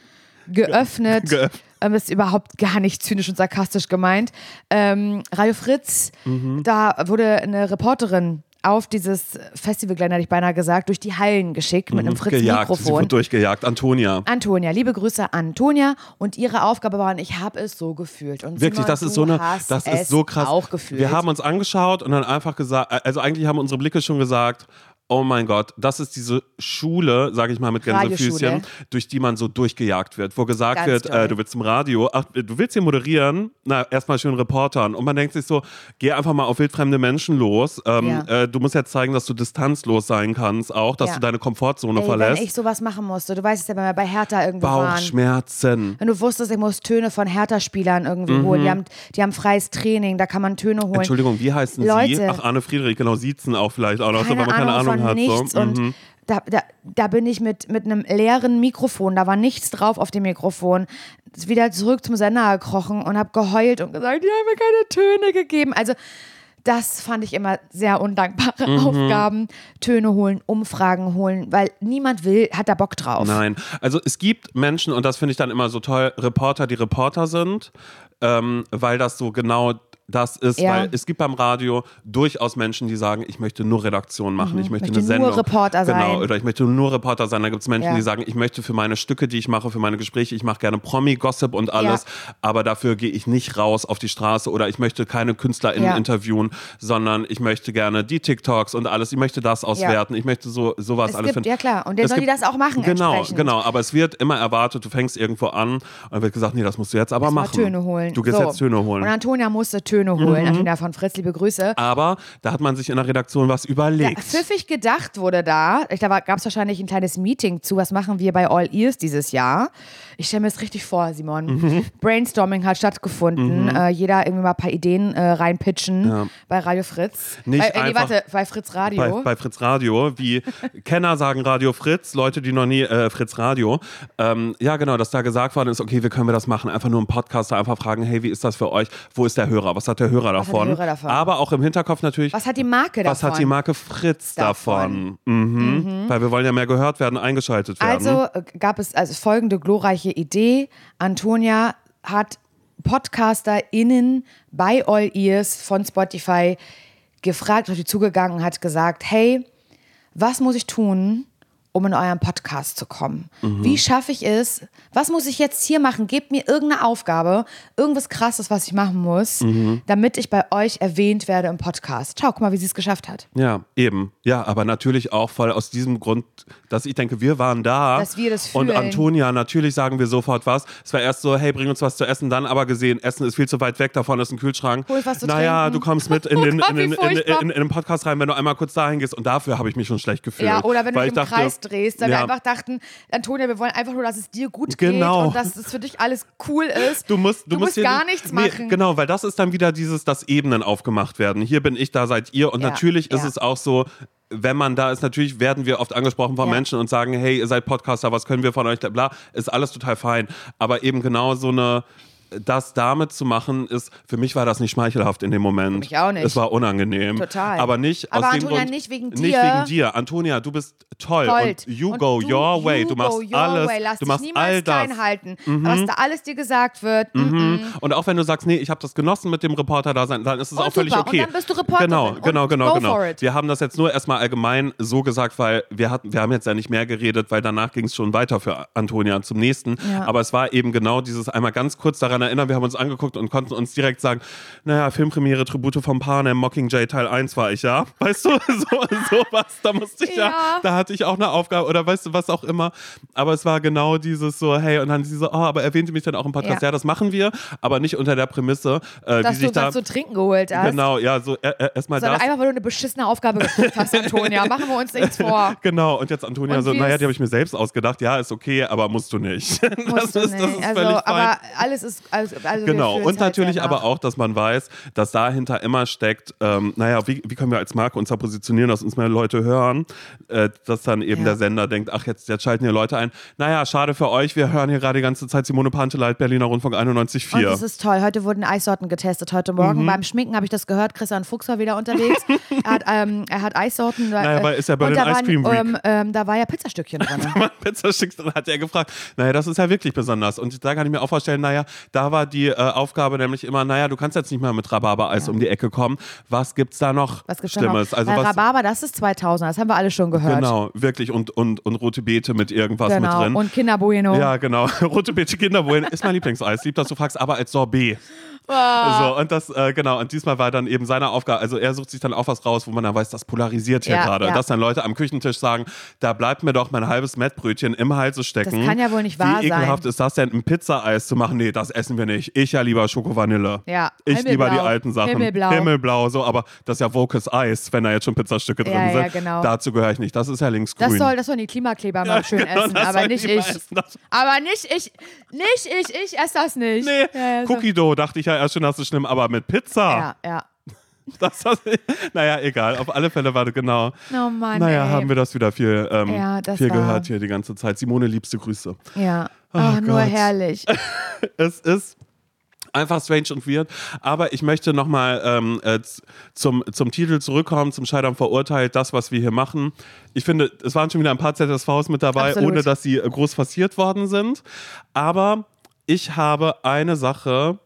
geöffnet. Ge- ähm, ist überhaupt gar nicht zynisch und sarkastisch gemeint. Ähm, Radio Fritz, Mhm. da wurde eine Reporterin auf dieses Festivalgelände, hätte ich beinahe gesagt, durch die Hallen geschickt mit einem Mhm. Sie Fritz-Mikrofon. wurde durchgejagt. Antonia. Antonia, liebe Grüße an Antonia und ihre Aufgabe war, ich habe es so gefühlt. Und Wirklich, Simon, das ist so eine, das ist so krass. Auch gefühlt. Wir haben uns angeschaut und dann einfach gesagt, also eigentlich haben unsere Blicke schon gesagt, oh mein Gott, das ist diese Schule, sage ich mal mit Gänsefüßchen, durch die man so durchgejagt wird, wo gesagt Ganz wird, äh, du willst im Radio, ach, du willst hier moderieren, na, erstmal schön Reportern. Und man denkt sich so, geh einfach mal auf wildfremde Menschen los. Ähm, Ja. äh, du musst jetzt zeigen, dass du distanzlos sein kannst, auch, dass Ja. du deine Komfortzone Ey, wenn verlässt. ich sowas machen musste, du weißt es ja, wenn wir bei Hertha irgendwo waren. Bauchschmerzen. Wenn du wusstest, ich muss Töne von Hertha-Spielern irgendwie holen. Die haben, die haben freies Training, da kann man Töne holen. Mhm. Entschuldigung, wie heißen Sie? Leute. Ach, Arne Friedrich, genau, siezen auch vielleicht auch noch, so, weil man keine Ahnung von hat. nichts. So. Und Mhm. da, da, da bin ich mit, mit einem leeren Mikrofon, da war nichts drauf auf dem Mikrofon, wieder zurück zum Sender gekrochen und habe geheult und gesagt, die haben mir keine Töne gegeben. Also das fand ich immer sehr undankbare Mhm. Aufgaben. Töne holen, Umfragen holen, weil niemand will, hat da Bock drauf. Nein, also es gibt Menschen, und das finde ich dann immer so toll, Reporter, die Reporter sind, ähm, weil das so genau das ist, Ja. weil es gibt beim Radio durchaus Menschen, die sagen, ich möchte nur Redaktion machen, ich möchte, Mhm. Möchte eine nur Sendung. Reporter genau, sein. Oder ich möchte nur Reporter sein. Da gibt es Menschen, Ja. die sagen, ich möchte für meine Stücke, die ich mache, für meine Gespräche, ich mache gerne Promi, Gossip und alles, aber dafür gehe ich nicht raus auf die Straße oder ich möchte keine KünstlerInnen Ja. interviewen, sondern ich möchte gerne die TikToks und alles, ich möchte das auswerten, ich möchte so sowas Es alles gibt, finden. ja klar, und der Es soll die gibt- das auch machen Genau, genau. Aber es wird immer erwartet, du fängst irgendwo an und dann wird gesagt, nee, das musst du jetzt aber Mal machen. Töne holen. Du gehst so. jetzt Töne Und holen. Mhm. Antonia musste Töne holen. Antonia von Fritz, liebe Grüße. Aber da hat man sich in der Redaktion was überlegt. pfiffig gedacht wurde da. Ich, da gab es wahrscheinlich ein kleines Meeting zu. Was machen wir bei All Ears dieses Jahr? Ich stelle mir das richtig vor, Simon. Mhm. Brainstorming hat stattgefunden. Äh, jeder irgendwie mal ein paar Ideen äh, reinpitchen Ja. bei Radio Fritz. Nicht bei, äh, nee, einfach- warte, bei Fritz Radio. bei, bei Fritz Radio, wie Kenner sagen Radio Fritz, Leute, die noch nie äh, Fritz Radio. Ähm, ja, genau, dass da gesagt worden ist, okay, wie können wir das machen? Einfach nur im Podcast da einfach fragen, hey, wie ist das für euch? Wo ist der Hörer? Was hat der Hörer hat der davon? Hörer davon? Aber auch im Hinterkopf natürlich, was hat die Marke davon? was hat die Marke Fritz davon? Mhm. Weil wir wollen ja mehr gehört werden, eingeschaltet werden. Also äh, gab es also folgende glorreiche Idee. Antonia hat PodcasterInnen bei All Ears von Spotify gefragt, auf die zugegangen, hat gesagt, hey, was muss ich tun, um in euren Podcast zu kommen? Wie schaffe ich es? Was muss ich jetzt hier machen? Gebt mir irgendeine Aufgabe, irgendwas Krasses, was ich machen muss, damit ich bei euch erwähnt werde im Podcast. Schau, guck mal, wie sie es geschafft hat. Ja, eben. Ja, aber natürlich auch voll aus diesem Grund, dass ich denke, wir waren da. Dass wir das Und fühlen. Antonia, natürlich sagen wir sofort was. Es war erst so, hey, bring uns was zu essen, dann aber gesehen, Essen ist viel zu weit weg, davon ist ein Kühlschrank. Hol was zu naja, trinken. du kommst mit in Oh den, Gott, in, den, in, in, in, den Podcast rein, wenn du einmal kurz dahin gehst. Und dafür habe ich mich schon schlecht gefühlt. Ja, oder wenn du im ich dachte, Kreis drehst, weil ja, wir einfach dachten, Antonia, wir wollen einfach nur, dass es dir gut Genau. geht und dass es für dich alles cool ist. Du musst, du, musst hier gar nicht- nichts nee, machen. Genau, weil das ist dann wieder dieses, dass Ebenen aufgemacht werden. Hier bin ich, da seid ihr. Und Ja, natürlich ist ja. es auch so, wenn man da ist, natürlich werden wir oft angesprochen von Ja. Menschen und sagen, hey, ihr seid Podcaster, was können wir von euch, bla, ist alles total fein. Aber eben genau so eine das damit zu machen, ist, für mich war das nicht schmeichelhaft in dem Moment. mich auch nicht. Es war unangenehm. Total. Aber nicht Aber aus dem Antonia, Grund, nicht wegen Nicht dir. wegen dir. Antonia, du bist toll. Gold. Und you Und go du, your way. you Du machst go your alles. Way. Lass du dich machst niemals all das. Mhm. klein halten. Was da alles dir gesagt wird. mhm. Und auch wenn du sagst, nee, ich habe das genossen mit dem Reporter da sein, dann ist es Und auch völlig super. Und okay. dann bist du Reporterin. Genau, Und genau, genau, go genau. for it. Wir haben das jetzt nur erstmal allgemein so gesagt, weil wir hatten, wir haben jetzt ja nicht mehr geredet, weil danach ging es schon weiter für Antonia zum nächsten. Ja. Aber es war eben genau dieses einmal ganz kurz daran erinnern, wir haben uns angeguckt und konnten uns direkt sagen, naja, Filmpremiere Tribute vom Panem, Mockingjay Teil 1 war ich ja. Weißt du, so, sowas, da musste ich ja. Ja. da hatte ich auch eine Aufgabe oder weißt du, was auch immer. Aber es war genau dieses so, hey, und dann sie so, oh, aber erwähnte mich dann auch im Podcast. Ja. Ja, das machen wir, aber nicht unter der Prämisse, äh, wie Dass sich du da. was zu trinken geholt hast. Genau, ja, so äh, äh, erstmal das. einfach, weil du eine beschissene Aufgabe gekriegt hast, Antonia. Machen wir uns nichts vor. Genau, und jetzt Antonia Und so, wie naja, die habe ich mir selbst ausgedacht. Ja, ist okay, aber musst du nicht. Musst das du ist, das nicht. ist also, aber alles ist. Also, also Genau, und natürlich aber auch, dass man weiß, dass dahinter immer steckt, ähm, naja, wie, wie können wir als Marke uns da positionieren, dass uns mehr Leute hören, äh, dass dann eben Ja. der Sender denkt, ach, jetzt, jetzt schalten hier Leute ein. Naja, schade für euch, wir hören hier gerade die ganze Zeit Simone Panteleit, Berliner Rundfunk Und 91.4. das ist toll. Heute wurden Eissorten getestet. Heute Morgen Mhm. beim Schminken habe ich das gehört. Christian Fuchs war wieder unterwegs. er, hat, ähm, er hat Eissorten. Naja, weil ist ja Berlin da Ice Cream waren, Week. ähm, ähm, Da war ja Pizzastückchen drin. man Pizzasticks drin hat er gefragt. Naja, das ist ja wirklich besonders. Und da kann ich mir auch vorstellen, naja, da war die äh, Aufgabe nämlich immer, naja, du kannst jetzt nicht mal mit Rhabarber-Eis um die Ecke kommen. Was gibt's da noch Was gibt's da noch? Schlimmes? Also Weil was, Rhabarber, das ist 2000. Das haben wir alle schon gehört. genau, wirklich. Und, und, und rote Beete mit irgendwas mit Genau. drin. Und Kinder Bueno. ja, genau. Rote Beete Kinderbohlen ist mein Lieblingseis. Lieb, dass du fragst, aber als Sorbet. Ah. So, und das, äh, genau, und diesmal war dann eben seine Aufgabe, also er sucht sich dann auch was raus, wo man dann weiß, das polarisiert hier Ja, gerade. ja. Dass dann Leute am Küchentisch sagen, da bleibt mir doch mein halbes Mettbrötchen im Halse stecken. Das kann ja wohl nicht wahr Wie ekelhaft sein. ist das denn, ein Pizzaeis zu machen? Nee, das essen wir nicht. Ich ja lieber Schoko-Vanille. Ja, Ich lieber die alten Sachen. Himmelblau. Himmelblau, so, aber das ist ja Vocus Eis, wenn da jetzt schon Pizzastücke drin Ja, ja, sind. genau. Dazu gehöre ich nicht. Das ist ja linksgrün. Das soll, das sollen die Klimakleber mal schön genau, essen, aber nicht ich. essen. Aber nicht ich, nicht ich, ich esse das nicht. Nee, Ja, ja, so. Cookie Dough dachte ich ja erst schon, das ist schlimm, aber mit Pizza. Ja, ja. Das, das, naja, egal. Auf alle Fälle war das genau. Oh Mann, Naja, ey. haben wir das wieder viel, ähm, Ja, das viel gehört hier die ganze Zeit. Simone, liebste Grüße. Ja. Oh, nur Gott. herrlich. Es ist einfach strange und weird. Aber ich möchte nochmal ähm, äh, zum, zum Titel zurückkommen, zum Scheitern verurteilt, das, was wir hier machen. Ich finde, es waren schon wieder ein paar ZSVs mit dabei, Absolut. ohne dass sie äh, groß forciert worden sind. Aber ich habe eine Sache,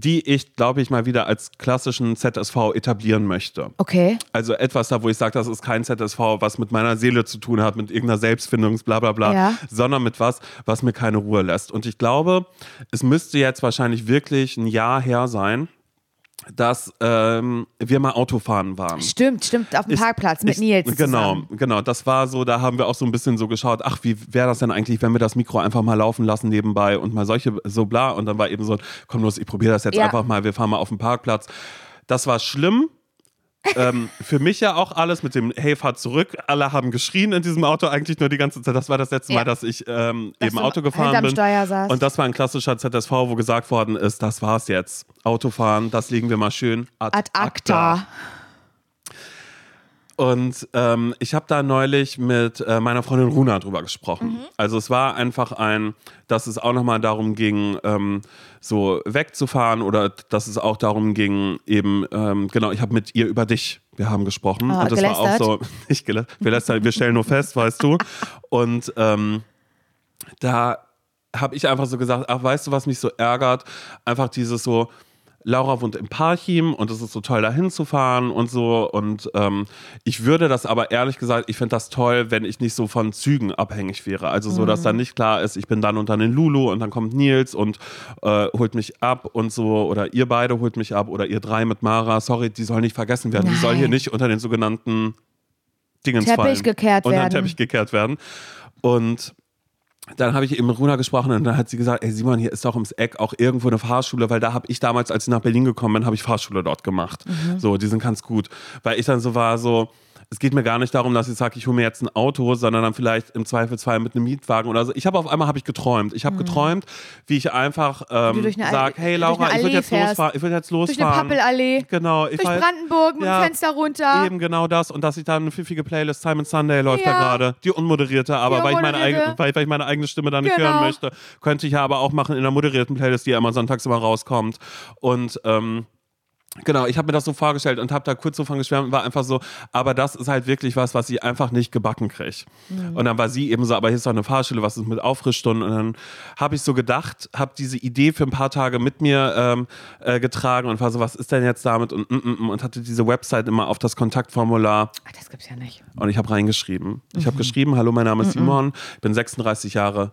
die ich, glaube ich, mal wieder als klassischen ZSV etablieren möchte. Okay. Also etwas da, wo ich sage, das ist kein ZSV, was mit meiner Seele zu tun hat, mit irgendeiner Selbstfindungs, bla bla bla, Ja. sondern mit was, was mir keine Ruhe lässt. Und ich glaube, es müsste jetzt wahrscheinlich wirklich ein Jahr her sein, dass ähm, wir mal Autofahren waren. Stimmt, stimmt, auf dem Ich- Parkplatz mit ich, Nils. Genau, zusammen. genau. Das war so, da haben wir auch so ein bisschen so geschaut, ach, wie wäre das denn eigentlich, wenn wir das Mikro einfach mal laufen lassen nebenbei und mal solche, so bla. Und dann war eben so, komm los, ich probiere das jetzt Ja. einfach mal, wir fahren mal auf den Parkplatz. Das war schlimm. Ähm, für mich ja auch alles mit dem Hey, fahr zurück. Alle haben geschrien in diesem Auto eigentlich nur die ganze Zeit. Das war das letzte Ja. Mal, dass ich ähm, Dass eben Auto gefahren bin. Saßt. Und das war ein klassischer ZSV, wo gesagt worden ist, das war's jetzt. Autofahren, das legen wir mal schön ad, Ad acta. Und ähm, ich habe da neulich mit äh, meiner Freundin Runa drüber gesprochen. Mhm. Also es war einfach ein, dass es auch nochmal darum ging, ähm, so wegzufahren oder dass es auch darum ging, eben, ähm, genau, ich habe mit ihr über dich, wir haben gesprochen. Ah, und das war auch so, gelästert? nicht gelästert, wir, lästern, wir stellen nur fest, weißt du. Und ähm, da habe ich einfach so gesagt, ach, weißt du, was mich so ärgert? Einfach dieses so, Laura wohnt im Parchim und es ist so toll, da hinzufahren und so. Und ähm, ich würde das aber ehrlich gesagt, ich finde das toll, wenn ich nicht so von Zügen abhängig wäre. Also so, dass dann nicht klar ist, ich bin dann und dann in Lulu und dann kommt Nils und äh, holt mich ab und so. Oder ihr beide holt mich ab oder ihr drei mit Mara. Sorry, die soll nicht vergessen werden. Die soll hier Nein. nicht unter den sogenannten Dingens Teppich fallen. gekehrt unter den werden. Teppich gekehrt werden. Und dann habe ich eben mit Runa gesprochen und dann hat sie gesagt, ey Simon, hier ist doch ums Eck auch irgendwo eine Fahrschule, weil da habe ich damals, als ich nach Berlin gekommen bin, habe ich Fahrschule dort gemacht. Mhm. So, die sind ganz gut. Weil ich dann so war, so, es geht mir gar nicht darum, dass ich sage, ich hole mir jetzt ein Auto, sondern dann vielleicht im Zweifelsfall mit einem Mietwagen oder so. Ich habe auf einmal habe ich geträumt. Ich habe geträumt, wie ich einfach ähm, sage, hey Laura, ich Allee jetzt fährst. losfahren, ich will jetzt Durch eine losfahren. Pappelallee. Genau, ich Durch weiß- Brandenburg mit Ja, dem Fenster runter. Eben genau das und dass ich dann eine pfiffige Playlist Simon Sunday läuft da Ja. gerade, die unmoderierte, aber Die weil, ich meine eigene, weil, weil ich meine eigene Stimme da nicht Genau. hören möchte, könnte ich ja aber auch machen in einer moderierten Playlist, die ja immer sonntags immer rauskommt und ähm, Genau, ich habe mir das so vorgestellt und habe da kurz so von geschwärmt und war einfach so, aber das ist halt wirklich was, was ich einfach nicht gebacken kriege. Mhm. Und dann war sie eben so, aber hier ist doch eine Fahrschule, was ist mit Auffrischstunden? Und dann habe ich so gedacht, habe diese Idee für ein paar Tage mit mir ähm, äh, getragen und war so, was ist denn jetzt damit? Und, mm, mm, mm, und hatte diese Website immer auf das Kontaktformular Ach, das gibt's ja nicht. und ich habe reingeschrieben. Ich Mhm. habe geschrieben, hallo, mein Name ist Simon, ich bin 36 Jahre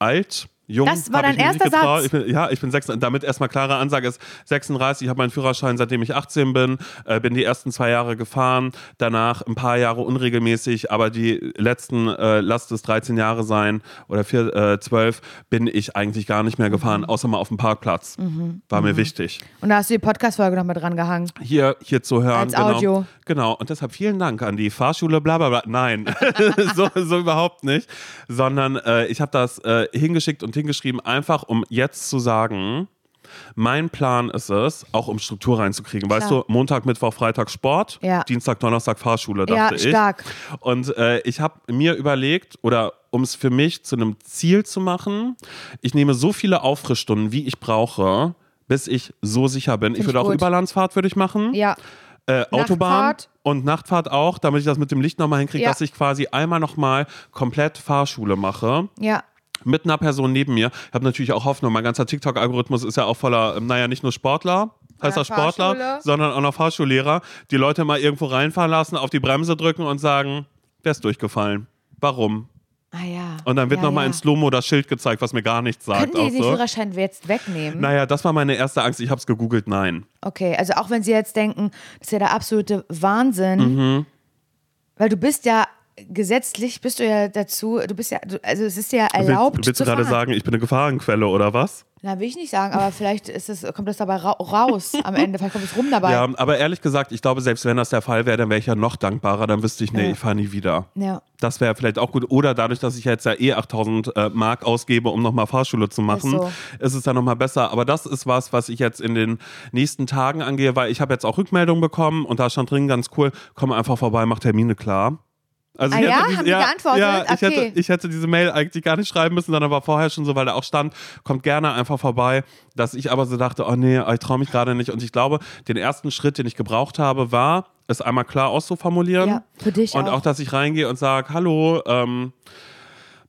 alt. Jung, Das war dein erster. Satz? Ich bin, ja, ich bin sechs, damit erstmal klare Ansage ist 36. Ich habe meinen Führerschein, seitdem ich 18 bin, äh, bin die ersten zwei Jahre gefahren, danach ein paar Jahre unregelmäßig, aber die letzten, äh, lasst es 13 Jahre sein oder vier, äh, 12, bin ich eigentlich gar nicht mehr gefahren, Mhm. außer mal auf dem Parkplatz. War mir wichtig Und da hast du die Podcast-Folge noch mit dran gehangen. hier, hier zu hören. Als genau. Audio. Genau. Und deshalb vielen Dank an die Fahrschule, bla bla bla. Nein, so, so überhaupt nicht. Sondern äh, ich habe das äh, hingeschickt und hingeschrieben, einfach um jetzt zu sagen, mein Plan ist es, auch um Struktur reinzukriegen. Weißt Klar. du, Montag, Mittwoch, Freitag Sport, Ja. Dienstag, Donnerstag Fahrschule, Ja, dachte ich. stark. Und äh, ich habe mir überlegt, oder um es für mich zu einem Ziel zu machen, ich nehme so viele Auffrischstunden, wie ich brauche, bis ich so sicher bin. ich Find würde ich auch gut. Überlandsfahrt würde ich machen. Ja. Äh, Autobahn und Nachtfahrt auch, damit ich das mit dem Licht nochmal hinkriege, Ja. dass ich quasi einmal nochmal komplett Fahrschule mache Ja. Mit einer Person neben mir. Ich habe natürlich auch Hoffnung, mein ganzer TikTok-Algorithmus ist ja auch voller, ähm, naja, nicht nur Sportler, heißt das Sportler, Fahrschule. sondern auch noch Fahrschullehrer, die Leute mal irgendwo reinfahren lassen, auf die Bremse drücken und sagen, wer ist durchgefallen? Warum? Ah ja. Und dann wird ja, nochmal ja. in Slow-Mo das Schild gezeigt, was mir gar nichts sagt. Könnten die den so. Führerschein jetzt wegnehmen? Naja, das war meine erste Angst. Ich habe es gegoogelt, nein. Okay, also auch wenn sie jetzt denken, das ist ja der absolute Wahnsinn, Mhm. weil du bist ja gesetzlich, bist du ja dazu, du bist ja, also es ist ja erlaubt willst willst du gerade sagen, ich bin eine Gefahrenquelle oder was? Na, will ich nicht sagen, aber vielleicht ist es, kommt das dabei ra raus am Ende, vielleicht kommt es rum dabei. Ja, aber ehrlich gesagt, ich glaube, selbst wenn das der Fall wäre, dann wäre ich ja noch dankbarer. Dann wüsste ich, nee, Ja. ich fahre nie wieder. Ja. Das wäre vielleicht auch gut. Oder dadurch, dass ich jetzt ja eh 8000 äh, Mark ausgebe, um nochmal Fahrschule zu machen, so. ist es dann nochmal besser. Aber das ist was, was ich jetzt in den nächsten Tagen angehe, weil ich habe jetzt auch Rückmeldungen bekommen und da stand drin ganz cool, komm einfach vorbei, mach Termine klar. Also Ah ich ja? hätte Haben die geantwortet? Ja, ich, Okay. hätte, ich hätte diese Mail eigentlich gar nicht schreiben müssen, sondern war vorher schon so, weil da auch stand, kommt gerne einfach vorbei, dass ich aber so dachte, oh nee, ich traue mich gerade nicht. Und ich glaube, den ersten Schritt, den ich gebraucht habe, war, es einmal klar auszuformulieren. Ja, für dich Und auch. auch, dass ich reingehe und sage, hallo, ähm,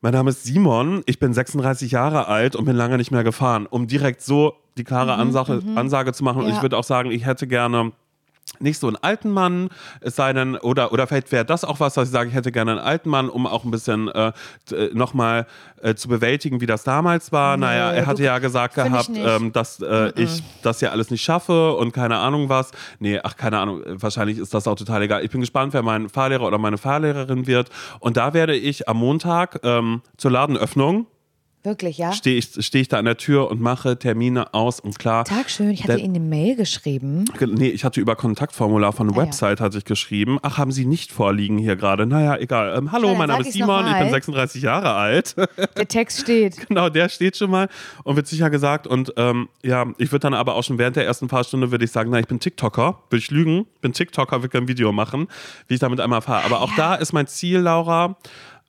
mein Name ist Simon, ich bin 36 Jahre alt und bin lange nicht mehr gefahren, um direkt so die klare Ansage, Ansage zu machen. Und Mhm, Ja. ich würde auch sagen, ich hätte gerne nicht so einen alten Mann, es sei denn, oder, oder vielleicht wäre das auch was, was ich sage, ich hätte gerne einen alten Mann, um auch ein bisschen äh, nochmal äh, zu bewältigen, wie das damals war. naja, er hatte ja gesagt ich gehabt, nicht. ähm, dass äh, ich das ja alles nicht schaffe und keine Ahnung was. Nee, ach, keine Ahnung, wahrscheinlich ist das auch total egal. Ich bin gespannt, wer mein Fahrlehrer oder meine Fahrlehrerin wird. Und da werde ich am Montag ähm, zur Ladenöffnung, Wirklich, ja? stehe ich, steh ich da an der Tür und mache Termine aus und klar. Tag schön, ich hatte Der- Ihnen eine Mail geschrieben. Nee, ich hatte über Kontaktformular von Ah, ja. Website hatte ich geschrieben. Ach, haben Sie nicht vorliegen hier gerade? Naja, egal. Ähm, hallo, dann mein Name ist Simon, ich bin nochmal. 36 Jahre alt. Der Text steht. genau, der steht schon mal und wird sicher gesagt. Und ähm, ja, ich würde dann aber auch schon während der ersten Fahrstunde würde ich sagen, na, ich bin TikToker. Würde ich lügen? Bin TikToker, will ein Video machen, wie ich damit einmal fahre. Aber auch da ist mein Ziel, Laura,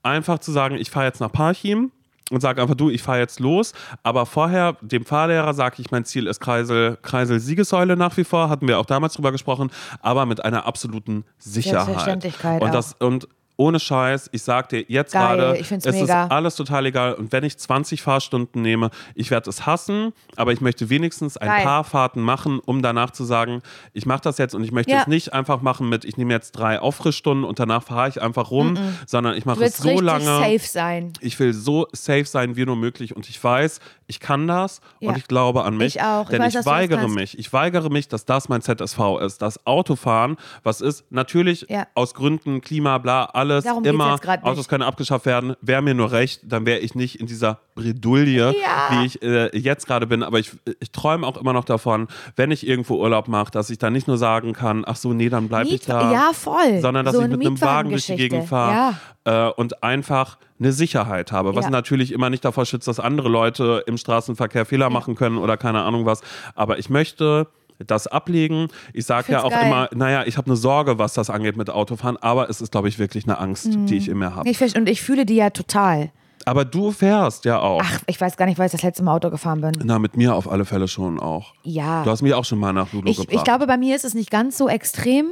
einfach zu sagen, ich fahre jetzt nach Parchim und sage einfach, du, ich fahre jetzt los. Aber vorher dem Fahrlehrer sage ich, mein Ziel ist Kreisel, Kreisel Siegessäule nach wie vor, hatten wir auch damals drüber gesprochen, aber mit einer absoluten Sicherheit. Selbstverständlichkeit Und auch. das und ohne Scheiß, ich sag dir jetzt Geil, gerade, ich find's es mega. ist alles total egal. Und wenn ich 20 Fahrstunden nehme, ich werde es hassen, aber ich möchte wenigstens ein Geil. paar Fahrten machen, um danach zu sagen, ich mache das jetzt und ich möchte Ja. es nicht einfach machen mit, ich nehme jetzt drei Auffrischstunden und danach fahre ich einfach rum, sondern ich mache es so lange. safe sein. Ich will so safe sein wie nur möglich und ich weiß, ich kann das Ja. und ich glaube an mich. Ich auch. Ich Denn weiß, ich du das weigere mich. Ich weigere mich, dass das mein ZSV ist. Das Autofahren, was ist natürlich Ja. aus Gründen Klima, bla, alles Darum immer. grad nicht. Autos können abgeschafft werden. Wäre mir nur recht, dann wäre ich nicht in dieser Bredouille, Ja. wie ich äh, jetzt gerade bin. Aber ich, ich träume auch immer noch davon, wenn ich irgendwo Urlaub mache, dass ich dann nicht nur sagen kann, ach so, nee, dann bleibe ich da. ja, voll. Sondern dass So ich mit einem Wagen durch die. Gegend fahre äh, und einfach eine Sicherheit habe. Was Ja. natürlich immer nicht davor schützt, dass andere Leute im Straßenverkehr Fehler machen können oder keine Ahnung was. Aber ich möchte das ablegen. Ich sage ja auch geil. immer, naja, ich habe eine Sorge, was das angeht mit Autofahren, aber es ist, glaube ich, wirklich eine Angst, die ich in mir habe. Und ich fühle die ja total. Aber du fährst ja auch. Ach, ich weiß gar nicht, weil ich das letzte Mal Auto gefahren bin. Na, mit mir auf alle Fälle schon auch. Ja. Du hast mich auch schon mal nach Lulu Ich, gebracht. ich glaube, bei mir ist es nicht ganz so extrem.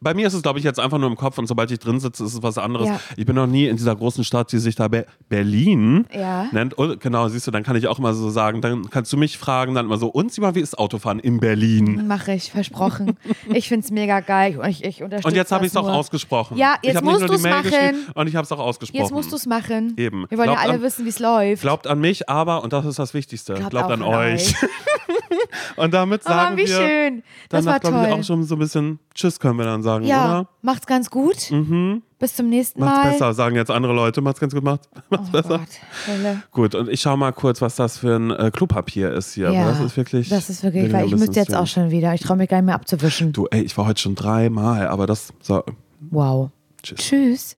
Bei mir ist es, glaube ich, jetzt einfach nur im Kopf und sobald ich drin sitze, ist es was anderes. Ja. Ich bin noch nie in dieser großen Stadt, die sich da Be Berlin Ja. nennt. Und genau, siehst du, dann kann ich auch immer so sagen, dann kannst du mich fragen, dann immer so, und Simon, wie ist Autofahren in Berlin? Mache ich, versprochen. ich finde es mega geil. Ich, ich unterstütze Und jetzt habe ich es auch ausgesprochen. Ja, jetzt musst du's Mail machen. Und ich habe es auch ausgesprochen. Jetzt musst du es machen. Eben. Wir wollen ja Glaubt alle an- wissen, wie es läuft. Glaubt an mich, aber, und das ist das Wichtigste, Glaubt glaubt, an an euch. und damit oh, sagen wie wir, schön. Das war glaube ich, toll. auch schon so ein bisschen Tschüss können wir dann sagen, ja, oder? macht's ganz gut. Bis zum nächsten Macht's Mal. besser, sagen jetzt andere Leute. Macht's ganz gut, macht, macht's Oh besser. Gott. Gut, und ich schau mal kurz, was das für ein äh, Klopapier ist hier. Ja, das ist wirklich. Das ist wirklich, weil mir ich müsste jetzt auch schon wieder. Ich traue mich gar nicht mehr abzuwischen. Du, ey, ich war heute schon dreimal, aber das. So, Wow. tschüss. Tschüss.